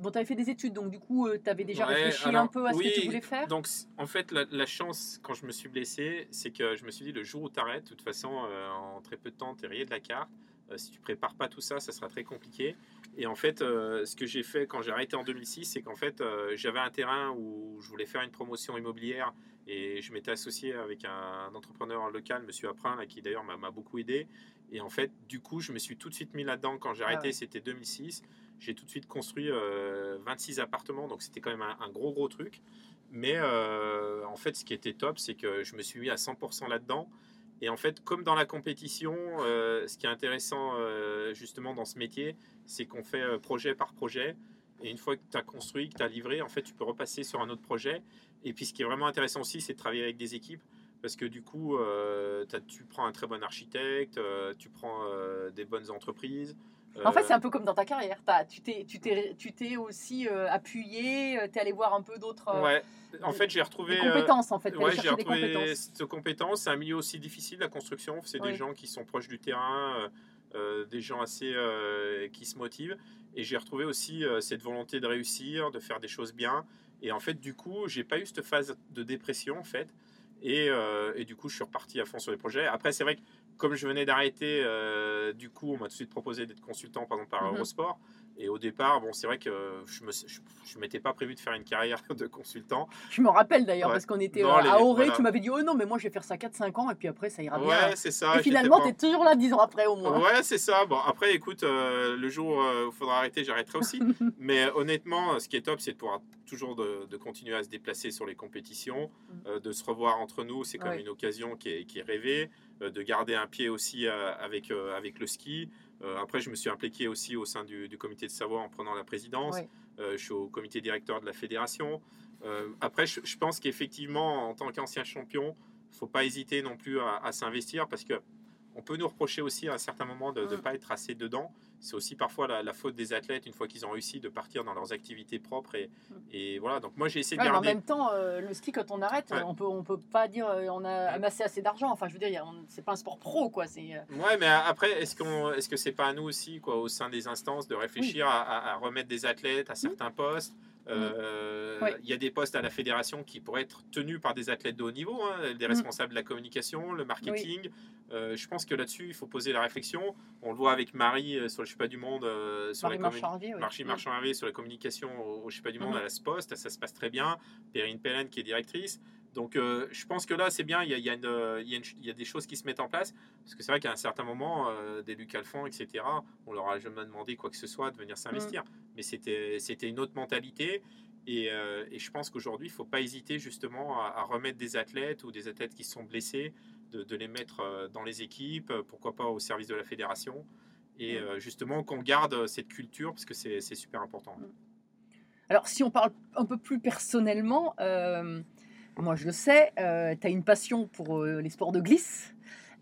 bon, avais fait des études, donc du coup, tu avais déjà Ouais, réfléchi alors, un peu à ce oui, que tu voulais faire. Donc, en fait, la, la chance, quand je me suis blessé, c'est que je me suis dit, le jour où tu arrêtes, de toute façon, euh, en très peu de temps, tu es rayé de la carte. Euh, si tu prépares pas tout ça, ça sera très compliqué. Et en fait, euh, ce que j'ai fait quand j'ai arrêté en 2006, c'est qu'en fait, euh, j'avais un terrain où je voulais faire une promotion immobilière et je m'étais associé avec un, entrepreneur local, Monsieur Aprin, là, qui d'ailleurs m'a beaucoup aidé. Et en fait, du coup, je me suis tout de suite mis là-dedans. Quand j'ai Ah arrêté, ouais. c'était 2006. J'ai tout de suite construit euh, 26 appartements, donc c'était quand même un, un gros, gros truc. Mais euh, en fait, ce qui était top, c'est que je me suis mis à 100% là-dedans. Et en fait, comme dans la compétition, euh, ce qui est intéressant euh, justement dans ce métier, c'est qu'on fait euh, projet par projet. Et une fois que tu as construit, que tu as livré, en fait, tu peux repasser sur un autre projet. Et puis, ce qui est vraiment intéressant aussi, c'est de travailler avec des équipes. Parce que du coup, euh, tu prends un très bon architecte, euh, tu prends euh, des bonnes entreprises. En fait, c'est un peu comme dans ta carrière. T'as- tu t'es, aussi appuyé, tu es allé voir un peu d'autres Ouais. En fait, j'ai des retrouvé. euh, compétences, en fait. Ouais, j'ai chercher des retrouvé compétences. cette compétence. C'est un milieu aussi difficile, la construction. C'est Oui. des gens qui sont proches du terrain, des gens assez qui se motivent. Et j'ai retrouvé aussi euh, cette volonté de réussir, de faire des choses bien. Et en fait, du coup, j'ai pas eu cette phase de dépression, en fait. Et, euh, et du coup, je suis reparti à fond sur les projets. Après, c'est vrai que comme je venais d'arrêter, euh, du coup, on m'a tout de suite proposé d'être consultant, par exemple, par Mhm. Eurosport. Et au départ, bon, c'est vrai que je je m'étais pas prévu de faire une carrière de consultant. Je me rappelle d'ailleurs, Ouais. parce qu'on était Non, euh, les- à voilà. tu m'avais dit Oh non, mais moi je vais faire ça 4-5 ans, et puis après ça ira bien. Ouais, c'est ça. et finalement, tu es toujours là 10 ans après au moins. Ouais, c'est ça. Bon, après, écoute, euh, le jour euh, où il faudra arrêter, j'arrêterai aussi. Mais honnêtement, ce qui est top, c'est de pouvoir toujours de, de continuer à se déplacer sur les compétitions, Mm. euh, de se revoir entre nous. C'est quand même Ouais. une occasion qui est, qui est rêvée, de garder un pied aussi avec, avec le ski. Euh, après, je me suis impliqué aussi au sein du, du comité de Savoie en prenant la présidence. Ouais. Euh, je suis au comité directeur de la fédération. Euh, après, je, je pense qu'effectivement, en tant qu'ancien champion, il ne faut pas hésiter non plus à, à s'investir parce que on peut nous reprocher aussi à un certain moment de ne Mm. pas être assez dedans. C'est aussi parfois la, la faute des athlètes, une fois qu'ils ont réussi, de partir dans leurs activités propres. Et, Mm. et voilà, donc moi j'ai essayé de Ouais, mais en garder. même temps, euh, le ski, quand on arrête, Ouais. on peut, on peut pas dire euh, on a amassé assez d'argent. Enfin, je veux dire, c'est pas un sport pro, quoi. Euh, Ouais, mais après, est-ce qu'on, est-ce que c'est pas à nous aussi, quoi, au sein des instances, de réfléchir à, à- à remettre des athlètes à certains postes Euh, Il y a des postes à la fédération qui pourraient être tenus par des athlètes de haut niveau, hein, des Mm. responsables de la communication, le marketing. Euh, je pense que là-dessus, il faut poser la réflexion. On le voit avec Marie euh, sur le Championnat du Monde, sur Marie les communi- Marchand-Ravier, oui. Marché Mm. Marchand Hervé sur la communication au, au pas du monde à la Poste, ça se passe très bien. Perrine Pellen qui est directrice. Donc euh, je pense que là c'est bien, il y a, il y a une- il y a une- il y a des choses qui se mettent en place. Parce que c'est vrai qu'à un certain moment, euh, des Luc Alphand, etc., on leur a jamais demandé quoi que ce soit de venir s'investir. Mais c'était une autre mentalité. Et, euh, et je pense qu'aujourd'hui, il ne faut pas hésiter justement à, à remettre des athlètes ou des athlètes qui sont blessés, de, de les mettre dans les équipes, pourquoi pas au service de la fédération. Et Mm. justement qu'on garde cette culture parce que c'est super important. Alors, si on parle un peu plus personnellement, euh, moi je le sais, tu as une passion pour euh, les sports de glisse.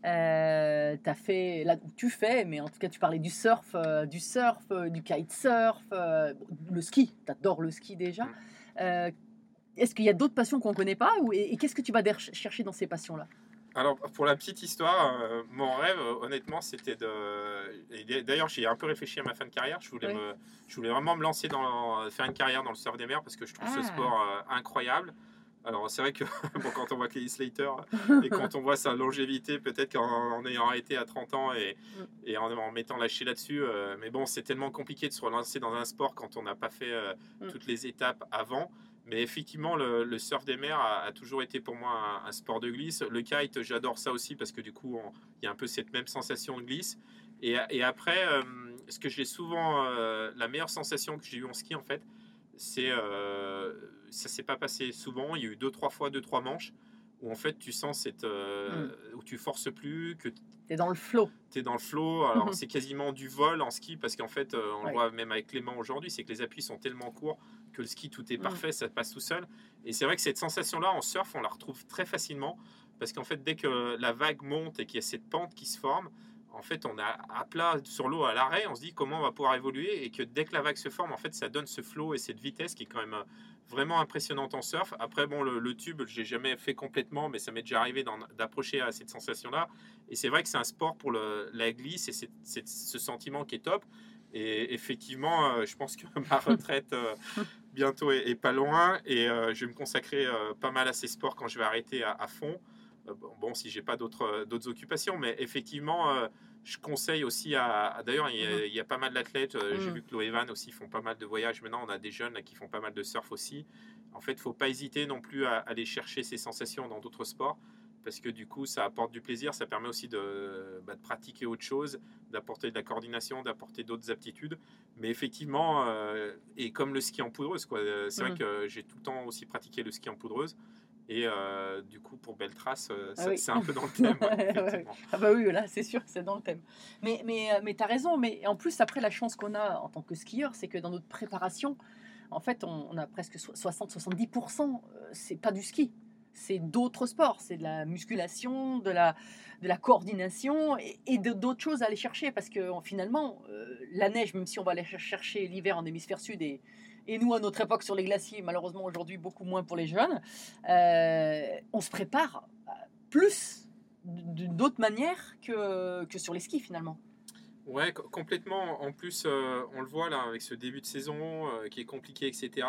Euh, as fait, là, tu fais, mais en tout cas, tu parlais du surf, euh, du surf, euh, du kitesurf, euh, le ski. Tu adores le ski déjà. Mm. Euh, Est-ce qu'il y a d'autres passions qu'on ne connaît pas ou, Et, et qu'est-ce que tu vas chercher dans ces passions-là? Alors, pour la petite histoire, euh, mon rêve, euh, honnêtement, c'était de. D'ailleurs, j'ai un peu réfléchi à ma fin de carrière. Je voulais, Oui. me... je voulais vraiment me lancer dans. faire une carrière dans le surf des mers parce que je trouve Ah. ce sport euh, incroyable. Alors, c'est vrai que bon, quand on voit Kelly Slater et quand on voit sa longévité, peut-être qu'en en ayant arrêté à 30 ans et, Mm. et en, en m'étant lâché là-dessus, euh, mais bon, c'est tellement compliqué de se relancer dans un sport quand on n'a pas fait euh, Mm. toutes les étapes avant. Mais effectivement, le, le surf des mers a, a toujours été pour moi un, un sport de glisse. Le kite, j'adore ça aussi parce que du coup, il y a un peu cette même sensation de glisse. Et, et après, euh, ce que j'ai souvent, la meilleure sensation que j'ai eue en ski, en fait, c'est euh, ça s'est pas passé souvent. Il y a eu deux, trois fois, deux, trois manches où en fait tu sens cette, euh, où tu forces plus, que T'es dans le flow. tu es dans le flow. Alors, c'est quasiment du vol en ski parce qu'en fait, euh, on Ouais. le voit même avec Clément aujourd'hui, c'est que les appuis sont tellement courts que le ski, tout est Mhm. parfait, ça passe tout seul. Et c'est vrai que cette sensation-là en surf, on la retrouve très facilement parce qu'en fait, dès que la vague monte et qu'il y a cette pente qui se forme, en fait, on est à plat sur l'eau à l'arrêt, on se dit comment on va pouvoir évoluer et que dès que la vague se forme, en fait, ça donne ce flow et cette vitesse qui est quand même euh, vraiment impressionnante en surf. Après, bon, le, tube, j'ai jamais fait complètement, mais ça m'est déjà arrivé d'approcher à cette sensation-là. Et c'est vrai que c'est un sport pour la glisse et c'est ce sentiment qui est top. Et effectivement, euh, je pense que ma retraite euh, bientôt est, pas loin et je vais me consacrer pas mal à ces sports quand je vais arrêter à fond. Euh, bon, si j'ai pas d'autres euh, occupations, mais effectivement, euh, je conseille aussi à. à- D'ailleurs, il, y a- Mhm. il y a pas mal d'athlètes. J'ai Mhm. vu que Chloé Van aussi font pas mal de voyages. Maintenant, on a des jeunes là, qui font pas mal de surf aussi. En fait, faut pas hésiter non plus à aller chercher ces sensations dans d'autres sports parce que du coup, ça apporte du plaisir. Ça permet aussi de, bah, de pratiquer autre chose, d'apporter de la coordination, d'apporter d'autres aptitudes. Mais effectivement, euh, et comme le ski en poudreuse, quoi. C'est vrai que j'ai tout le temps aussi pratiqué le ski en poudreuse. Et euh, du coup, pour Belle Trace, euh, Ah oui. c'est un peu dans le thème. ouais, Ouais. Ah bah oui, là, c'est sûr, c'est dans le thème. Mais, mais, euh, mais tu as raison, mais en plus, après, la chance qu'on a en tant que skieur, c'est que dans notre préparation, en fait, on, on a presque 60-70%, euh, c'est pas du ski, c'est d'autres sports, c'est de la musculation, de la, de la coordination et, et d'autres choses à aller chercher, parce que finalement, euh, la neige, même si on va aller cher- chercher l'hiver en hémisphère sud et, et nous, à notre époque, sur les glaciers, malheureusement aujourd'hui, beaucoup moins pour les jeunes, euh, on se prépare euh, plus d'une autre manière que, que sur les skis finalement. Ouais, co- complètement. En plus, euh, on le voit là avec ce début de saison euh, qui est compliqué, etc.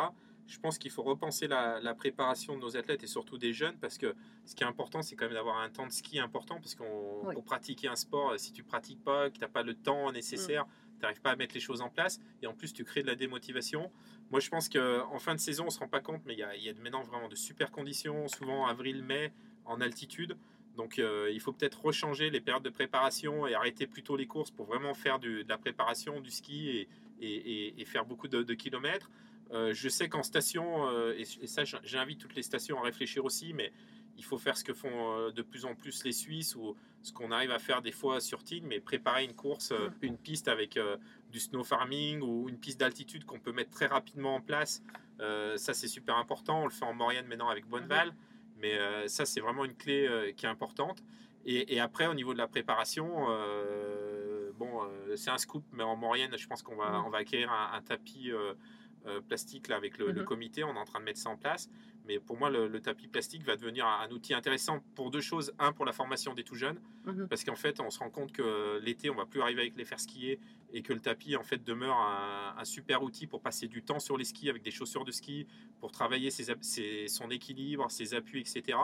Je pense qu'il faut repenser la, la préparation de nos athlètes et surtout des jeunes parce que ce qui est important, c'est quand même d'avoir un temps de ski important parce qu'on Oui. pour pratiquer un sport, si tu pratiques pas, que tu n'as pas le temps nécessaire, tu n'arrives pas à mettre les choses en place et en plus tu crées de la démotivation. Moi, je pense qu'en fin de saison, on se rend pas compte, mais il y a, y maintenant vraiment de super conditions, souvent avril-mai en altitude. Donc euh, il faut peut-être rechanger les périodes de préparation et arrêter plutôt les courses pour vraiment faire de la préparation, du ski et, et- faire beaucoup de, kilomètres. Euh, je sais qu'en station, euh, et, ça j'in- j'invite toutes les stations à réfléchir aussi, mais il faut faire ce que font euh, de plus en plus les Suisses ou ce qu'on arrive à faire des fois sur Tignes, mais préparer une course, euh, une piste avec euh, du snow farming ou une piste d'altitude qu'on peut mettre très rapidement en place. Ça c'est super important. On le fait en Maurienne maintenant avec Bonneval. Mais euh, ça, c'est vraiment une clé qui est importante. Et, et après, au niveau de la préparation, euh, bon, euh, c'est un scoop, mais en Maurienne, je pense qu'on va, on va acquérir un, un tapis euh, plastique là, avec le, le Mhm. comité. On est en train de mettre ça en place. Mais pour moi, le, le tapis plastique va devenir un, un outil intéressant pour deux choses. Un, pour la formation des tout jeunes, Mhm. parce qu'en fait, on se rend compte que l'été, on va plus arriver avec les faire skier et que le tapis, en fait, demeure un, un super outil pour passer du temps sur les skis avec des chaussures de ski, pour travailler ses, ap- ses- son équilibre, ses appuis, etc.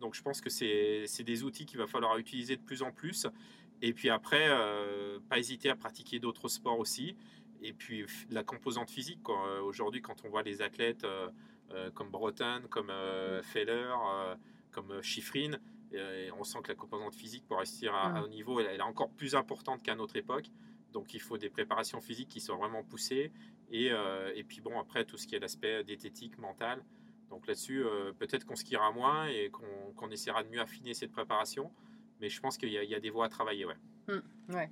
Donc, je pense que c'est des outils qu'il va falloir utiliser de plus en plus. Et puis après, euh, pas hésiter à pratiquer d'autres sports aussi. Et puis la composante physique. Euh, Aujourd'hui, quand on voit les athlètes euh, comme Breton, comme euh, Feller, euh, comme euh, Schifrin, euh, et on sent que la composante physique pour rester à, à Mhm. haut niveau, elle, elle est encore plus importante qu'à notre époque. Donc il faut des préparations physiques qui soient vraiment poussées. Et, euh, et puis bon, après, tout ce qui est l'aspect diététique, mental. Donc là-dessus, euh, peut-être qu'on skiera moins et qu'on qu'on essaiera de mieux affiner cette préparation. Mais je pense qu'il y, a- il y a des voies à travailler. Ouais.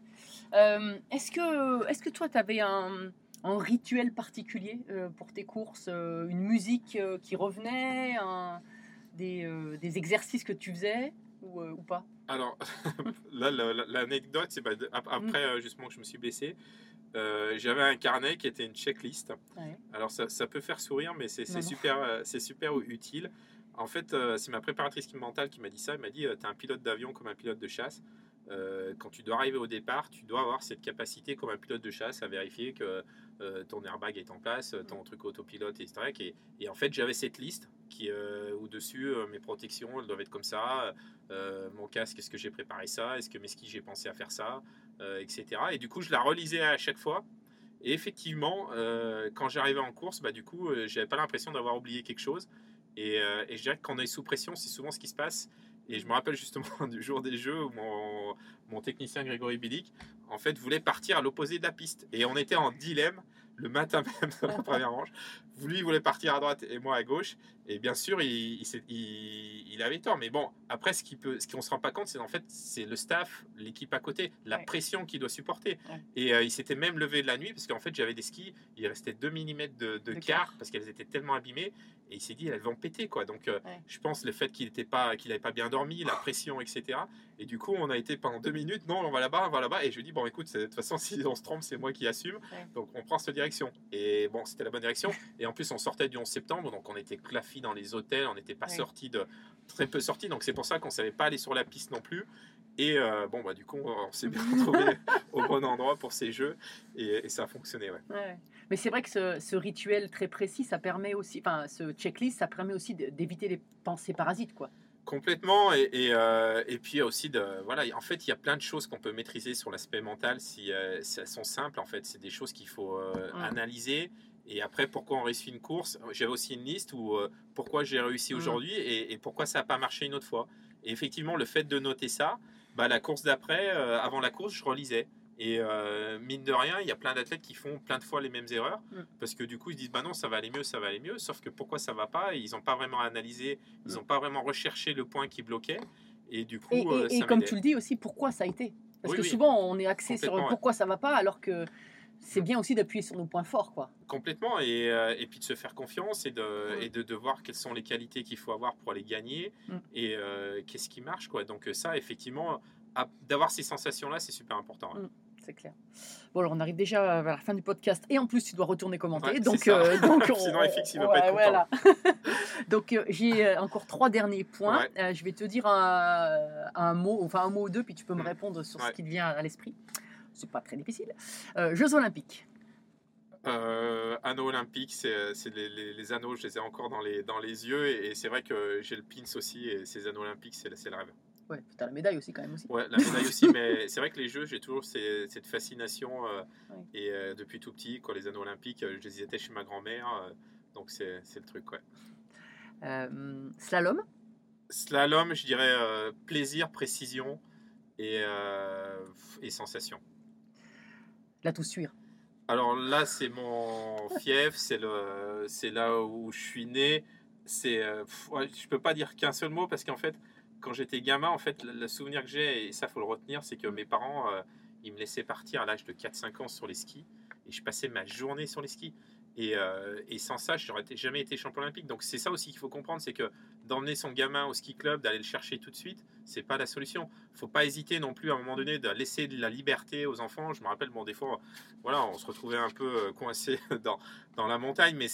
Euh, Est-ce que, est que toi, tu avais un, un rituel particulier euh, pour tes courses euh, Une musique euh, qui revenait un- des, des exercices que tu faisais ou, ou pas? Alors, là, la- la- l'anecdote, c'est bah, après euh, justement que je me suis blessé, euh, j'avais un carnet qui était une checklist. Ouais. Alors, ça, ça peut faire sourire, mais c'est super, c'est super utile. En fait, c'est ma préparatrice mentale qui m'a dit ça. Elle m'a dit, tu es un pilote d'avion comme un pilote de chasse. Euh, quand tu dois arriver au départ, tu dois avoir cette capacité comme un pilote de chasse à vérifier que euh, ton airbag est en place, ton truc autopilote, etc. Et, et en fait, j'avais cette liste qui, euh, où dessus, euh, mes protections, elles doivent être comme ça. euh, mon casque, est-ce que j'ai préparé ça Est-ce que mes skis, j'ai pensé à faire ça euh, Etc. Et du coup, je la relisais à chaque fois. Et effectivement, euh, quand j'arrivais en course, bah, du coup, euh, j'avais pas l'impression d'avoir oublié quelque chose. Et, euh, et je dirais que quand on est sous pression, c'est souvent ce qui se passe. Et je me rappelle justement du jour des Jeux où mon, mon technicien Grégory Bilic, en fait, voulait partir à l'opposé de la piste. Et on était en dilemme le matin même de la première manche. Lui, il voulait partir à droite et moi à gauche. Et bien sûr, il, avait tort. Mais bon, après, ce qu'on qu'on se rend pas compte, c'est en fait, c'est le staff, l'équipe à côté, la Ouais. pression qu'il doit supporter. Ouais. Et euh, il s'était même levé de la nuit parce qu'en fait, j'avais des skis, il restait 2 mm de, de De quart quart. parce qu'elles étaient tellement abîmées. Et il s'est dit, elles vont péter, quoi. Donc, euh, Ouais. je pense le fait qu'il n'était pas, qu'il n'avait pas bien dormi, la pression, etc. Et du coup, on a été pendant deux minutes, non, on va là-bas, on va là-bas. Et je lui dis, bon, écoute, de toute façon, si on se trompe, c'est moi qui assume. Ouais. Donc, on prend cette direction. Et bon, c'était la bonne direction. Et en plus, on sortait du 11 septembre, donc on était claffis dans les hôtels, on n'était pas Ouais. sortis de, très peu sortis. Donc, c'est pour ça qu'on savait pas aller sur la piste non plus. Et euh, bon, bah, du coup, on s'est bien retrouvé au bon endroit pour ces jeux. Et, et ça a fonctionné, ouais. Ouais. Mais c'est vrai que ce, ce rituel très précis, ça permet aussi, enfin, ce checklist, ça permet aussi d'éviter les pensées parasites, quoi. Complètement, et, et, euh, et puis aussi, de, voilà, en fait, il y a plein de choses qu'on peut maîtriser sur l'aspect mental si, euh, si elles sont simples. En fait, c'est des choses qu'il faut euh, Mm. analyser. Et après, pourquoi on réussit une course? J'avais aussi une liste où euh, pourquoi j'ai réussi Mm. aujourd'hui et, et pourquoi ça n'a pas marché une autre fois. Et effectivement, le fait de noter ça, bah, la course d'après, avant la course, je relisais. Et euh, mine de rien, il y a plein d'athlètes qui font plein de fois les mêmes erreurs Mm. parce que du coup, ils se disent bah non, ça va aller mieux, ça va aller mieux. Sauf que pourquoi ça va pas? Ils n'ont pas vraiment analysé, ils Mm. n'ont pas vraiment recherché le point qui bloquait. Et du coup, Et, et- euh, et comme tu le dis aussi, pourquoi ça a été? Parce Oui, que oui. souvent, on est axé sur Complètement, ouais. pourquoi ça va pas, alors que c'est bien aussi d'appuyer sur nos points forts, quoi. Complètement, et, euh, et puis de se faire confiance et de, Mm. et de, de voir quelles sont les qualités qu'il faut avoir pour aller gagner Mm. et euh, qu'est-ce qui marche. Quoi. Donc, ça, effectivement, d'avoir ces sensations-là, c'est super important. Mm. C'est clair. Bon, alors on arrive déjà vers la fin du podcast et en plus tu dois retourner commenter. Ouais, donc, euh, donc on- Sinon, FX, il va ouais, pas être voilà. donc euh, j'ai euh, encore trois derniers points. Ouais. Euh, je vais te dire un, un mot, enfin un mot ou deux, puis tu peux me Mm. répondre sur ce qui te vient à l'esprit. C'est pas très difficile. Jeux Olympiques. Euh, anneaux olympiques, c'est les, les- les anneaux, je les ai encore dans les, dans les yeux, et, et c'est vrai que j'ai le pins aussi, et ces anneaux olympiques, c'est le rêve. Ouais, t'as la médaille aussi quand même aussi. Ouais, la médaille aussi, mais c'est vrai que les jeux, j'ai toujours ces- cette fascination. euh, Ouais. Et euh, depuis tout petit, quand les anneaux olympiques, euh, je les étais chez ma grand-mère. euh, donc c'est c'est le truc, ouais. Slalom? Slalom, je dirais plaisir, précision et, et sensation. La toussuire. Alors là, c'est mon fief, c'est le, c'est là où je suis né. C'est, je peux pas dire qu'un seul mot parce qu'en fait, quand j'étais gamin, en fait, le, souvenir que j'ai et ça faut le retenir, c'est que mes parents, euh, ils me laissaient partir à l'âge de 4-5 ans sur les skis et je passais ma journée sur les skis. Et, euh, sans ça, je n'aurais jamais été champion olympique. Donc c'est ça aussi qu'il faut comprendre, c'est que d'emmener son gamin au ski club, d'aller le chercher tout de suite, c'est pas la solution. Faut pas hésiter non plus à un moment donné de laisser de la liberté aux enfants. Je me rappelle, bon, des fois, voilà, on se retrouvait un peu euh, coincé dans, dans la montagne, mais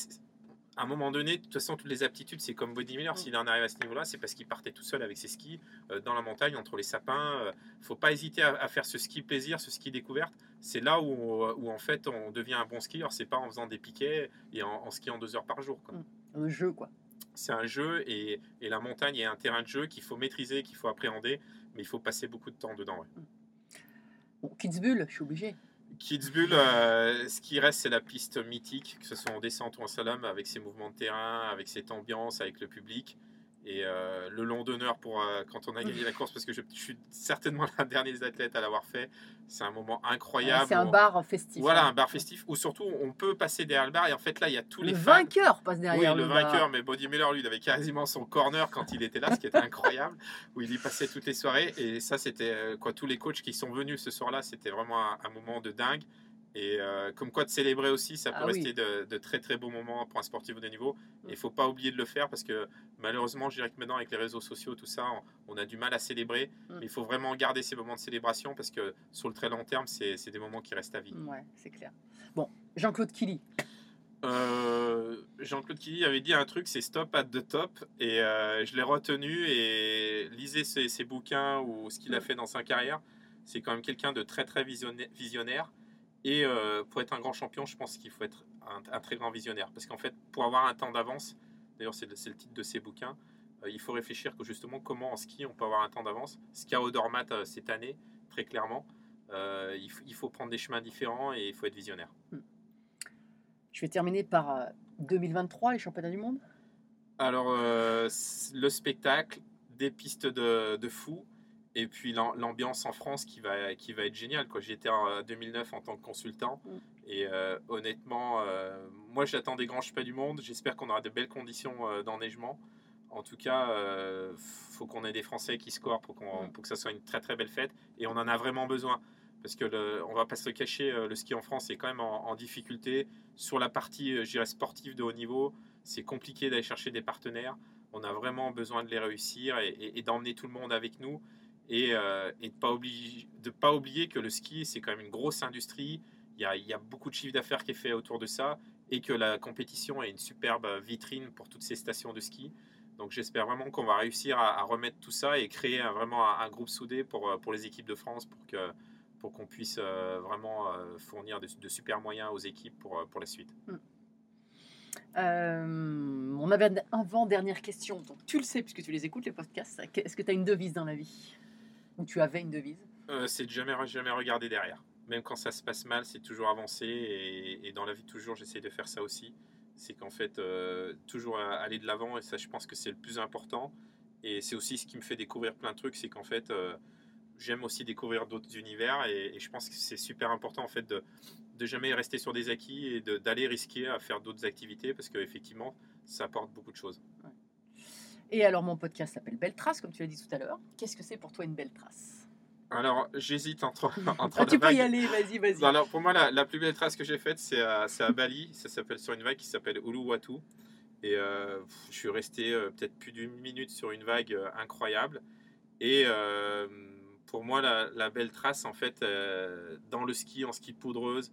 à un moment donné, de toute façon, toutes les aptitudes, c'est comme Body Miller. Mm. S'il en arrive à ce niveau-là, c'est parce qu'il partait tout seul avec ses skis euh, dans la montagne, entre les sapins. Euh, faut pas hésiter à, à faire ce ski plaisir, ce ski découverte. C'est là où, où, en fait on devient un bon skieur. C'est pas en faisant des piquets et en, en skiant deux heures par jour. quoi. Mm. Le jeu, quoi. C'est un jeu et, et la montagne est un terrain de jeu qu'il faut maîtriser, qu'il faut appréhender, mais il faut passer beaucoup de temps dedans. ouais. Bon, Kitzbühel, je suis obligé. Kitzbühel, euh, ce qui reste, c'est la piste mythique, que ce soit en descente ou en slalom, avec ses mouvements de terrain, avec cette ambiance, avec le public. Et euh, le long d'honneur pour euh, quand on a gagné la course, parce que je, je suis certainement l'un des derniers athlètes à l'avoir fait. C'est un moment incroyable. C'est un bar festif. Voilà, hein. un bar festif où surtout on peut passer derrière le bar. Et en fait, là, il y a tous Le les fans. vainqueur passe Oui, derrière le le bar. vainqueur, mais Body Miller, lui, il avait quasiment son corner quand il était là, ce qui était incroyable, où il y passait toutes les soirées. Et ça, c'était euh, quoi, tous les coachs qui sont venus ce soir-là, c'était vraiment un, un moment de dingue. Et euh, comme quoi de célébrer aussi, ça peut Ah oui. rester de, de très très beaux moments pour un sportif de niveau. Mm. Et il faut pas oublier de le faire parce que malheureusement, je dirais que maintenant avec les réseaux sociaux, tout ça, on, on a du mal à célébrer. Mm. Mais il faut vraiment garder ces moments de célébration parce que sur le très long terme, c'est c'est des moments qui restent à vie. Ouais, c'est clair. Bon, Jean-Claude Killy. Euh, Jean-Claude Killy avait dit un truc, c'est stop at the top, et euh, je l'ai retenu, et lisez ses, ses bouquins ou ce qu'il a fait dans sa carrière. C'est quand même quelqu'un de très très visionnaire. Et euh, pour être un grand champion, je pense qu'il faut être un, un très grand visionnaire. Parce qu'en fait, pour avoir un temps d'avance, d'ailleurs c'est le, titre de ses bouquins, euh, il faut réfléchir que justement comment en ski on peut avoir un temps d'avance. Ce qu'il y a au Dormat euh, cette année, très clairement, euh, il, faut prendre des chemins différents et il faut être visionnaire. Je vais terminer par euh, 2023, les championnats du monde? Alors, le spectacle, des pistes de, de fou, et puis l'am- l'ambiance en France qui va, qui va être géniale. J'étais en 2009 en tant que consultant, Mm. et euh, honnêtement, euh, moi j'attends des grands championnats du monde. J'espère qu'on aura de belles conditions euh, d'enneigement. En tout cas, euh, faut qu'on ait des Français qui scorent pour, qu'on- Mm. pour que ça soit une très très belle fête, et on en a vraiment besoin. Parce que le, on va pas se le cacher, euh, le ski en France est quand même en, en difficulté. Sur la partie, euh, je sportive de haut niveau, c'est compliqué d'aller chercher des partenaires. On a vraiment besoin de les réussir et, et- et d'emmener tout le monde avec nous et, euh, et de ne pas, oublier- que le ski, c'est quand même une grosse industrie. Il y a, beaucoup de chiffre d'affaires qui est fait autour de ça et que la compétition est une superbe vitrine pour toutes ces stations de ski. Donc j'espère vraiment qu'on va réussir à, remettre tout ça et créer un- vraiment un, groupe soudé pour, euh, pour les équipes de France pour qu'on puisse euh, vraiment fournir de, super moyens aux équipes pour, la suite. Euh, on avait un avant-dernière question. Tu le sais, puisque tu les écoutes, les podcasts. Est-ce que tu as une devise dans la vie? Ou tu avais une devise Euh, c'est de jamais, jamais regarder derrière. Même quand ça se passe mal, c'est toujours avancer. Et, et dans la vie, toujours, j'essaie de faire ça aussi. C'est qu'en fait, euh, toujours aller de l'avant. Et ça, je pense que c'est le plus important. Et c'est aussi ce qui me fait découvrir plein de trucs. C'est qu'en fait, euh, j'aime aussi découvrir d'autres univers. Et, et je pense que c'est super important, en fait, de, de jamais rester sur des acquis et d'aller risquer à faire d'autres activités. Parce qu'effectivement, ça apporte beaucoup de choses. Et alors, mon podcast s'appelle Belle Trace, comme tu l'as dit tout à l'heure. Qu'est-ce que c'est pour toi une belle trace? Alors, j'hésite entre, entre Ah, Tu peux y aller, vas-y, vas-y. Bon, alors pour moi, la, la plus belle trace que j'ai faite, c'est à, à Bali. Ça s'appelle sur une vague qui s'appelle Uluwatu. Et euh, je suis resté euh, peut-être plus d'une minute sur une vague euh, incroyable. Et pour moi, la, la belle trace, en fait, dans le ski, en ski poudreuse,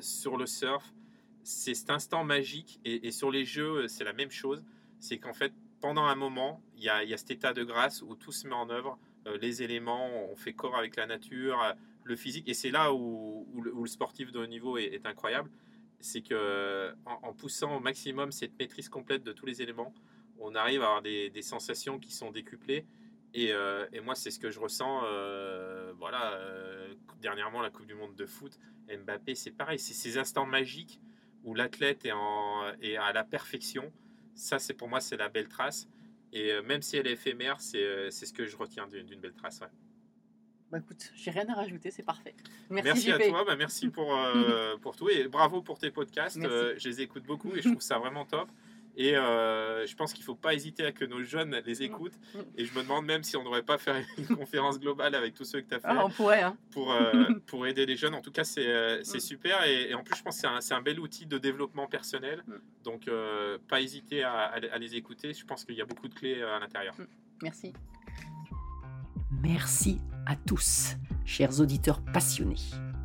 sur le surf, c'est cet instant magique. Et, et sur les jeux, c'est la même chose. C'est qu'en fait, pendant un moment, il y a, cet état de grâce où tout se met en œuvre. Euh, les éléments, on fait corps avec la nature, euh, le physique. Et c'est là où, le, sportif de haut niveau est, incroyable. C'est que en, en poussant au maximum cette maîtrise complète de tous les éléments, on arrive à avoir des, sensations qui sont décuplées. Et, euh, et moi, c'est ce que je ressens. voilà, dernièrement, la Coupe du Monde de foot, Mbappé, c'est pareil. C'est ces instants magiques où l'athlète est à la perfection. Ça, c'est pour moi, c'est la belle trace. Et euh, même si elle est éphémère, c'est euh, ce que je retiens d'une belle trace. ouais. Bah écoute, j'ai rien à rajouter, c'est parfait. Merci, Merci, à toi, bah, merci pour, euh, pour tout et bravo pour tes podcasts. Euh, je les écoute beaucoup et je trouve ça vraiment top. Et euh, je pense qu'il ne faut pas hésiter à que nos jeunes les écoutent. Mm. Et je me demande même si on ne devrait pas faire une conférence globale avec tous ceux que tu as fait Ah, on pourrait, hein. pour, euh, pour aider les jeunes. En tout cas, c'est euh, c'est Mm. super. Et, et en plus, je pense que c'est un, c'est un bel outil de développement personnel. Mm. Donc, euh, pas hésiter à, à- à les écouter. Je pense qu'il y a beaucoup de clés à l'intérieur. Merci. Merci à tous, chers auditeurs passionnés.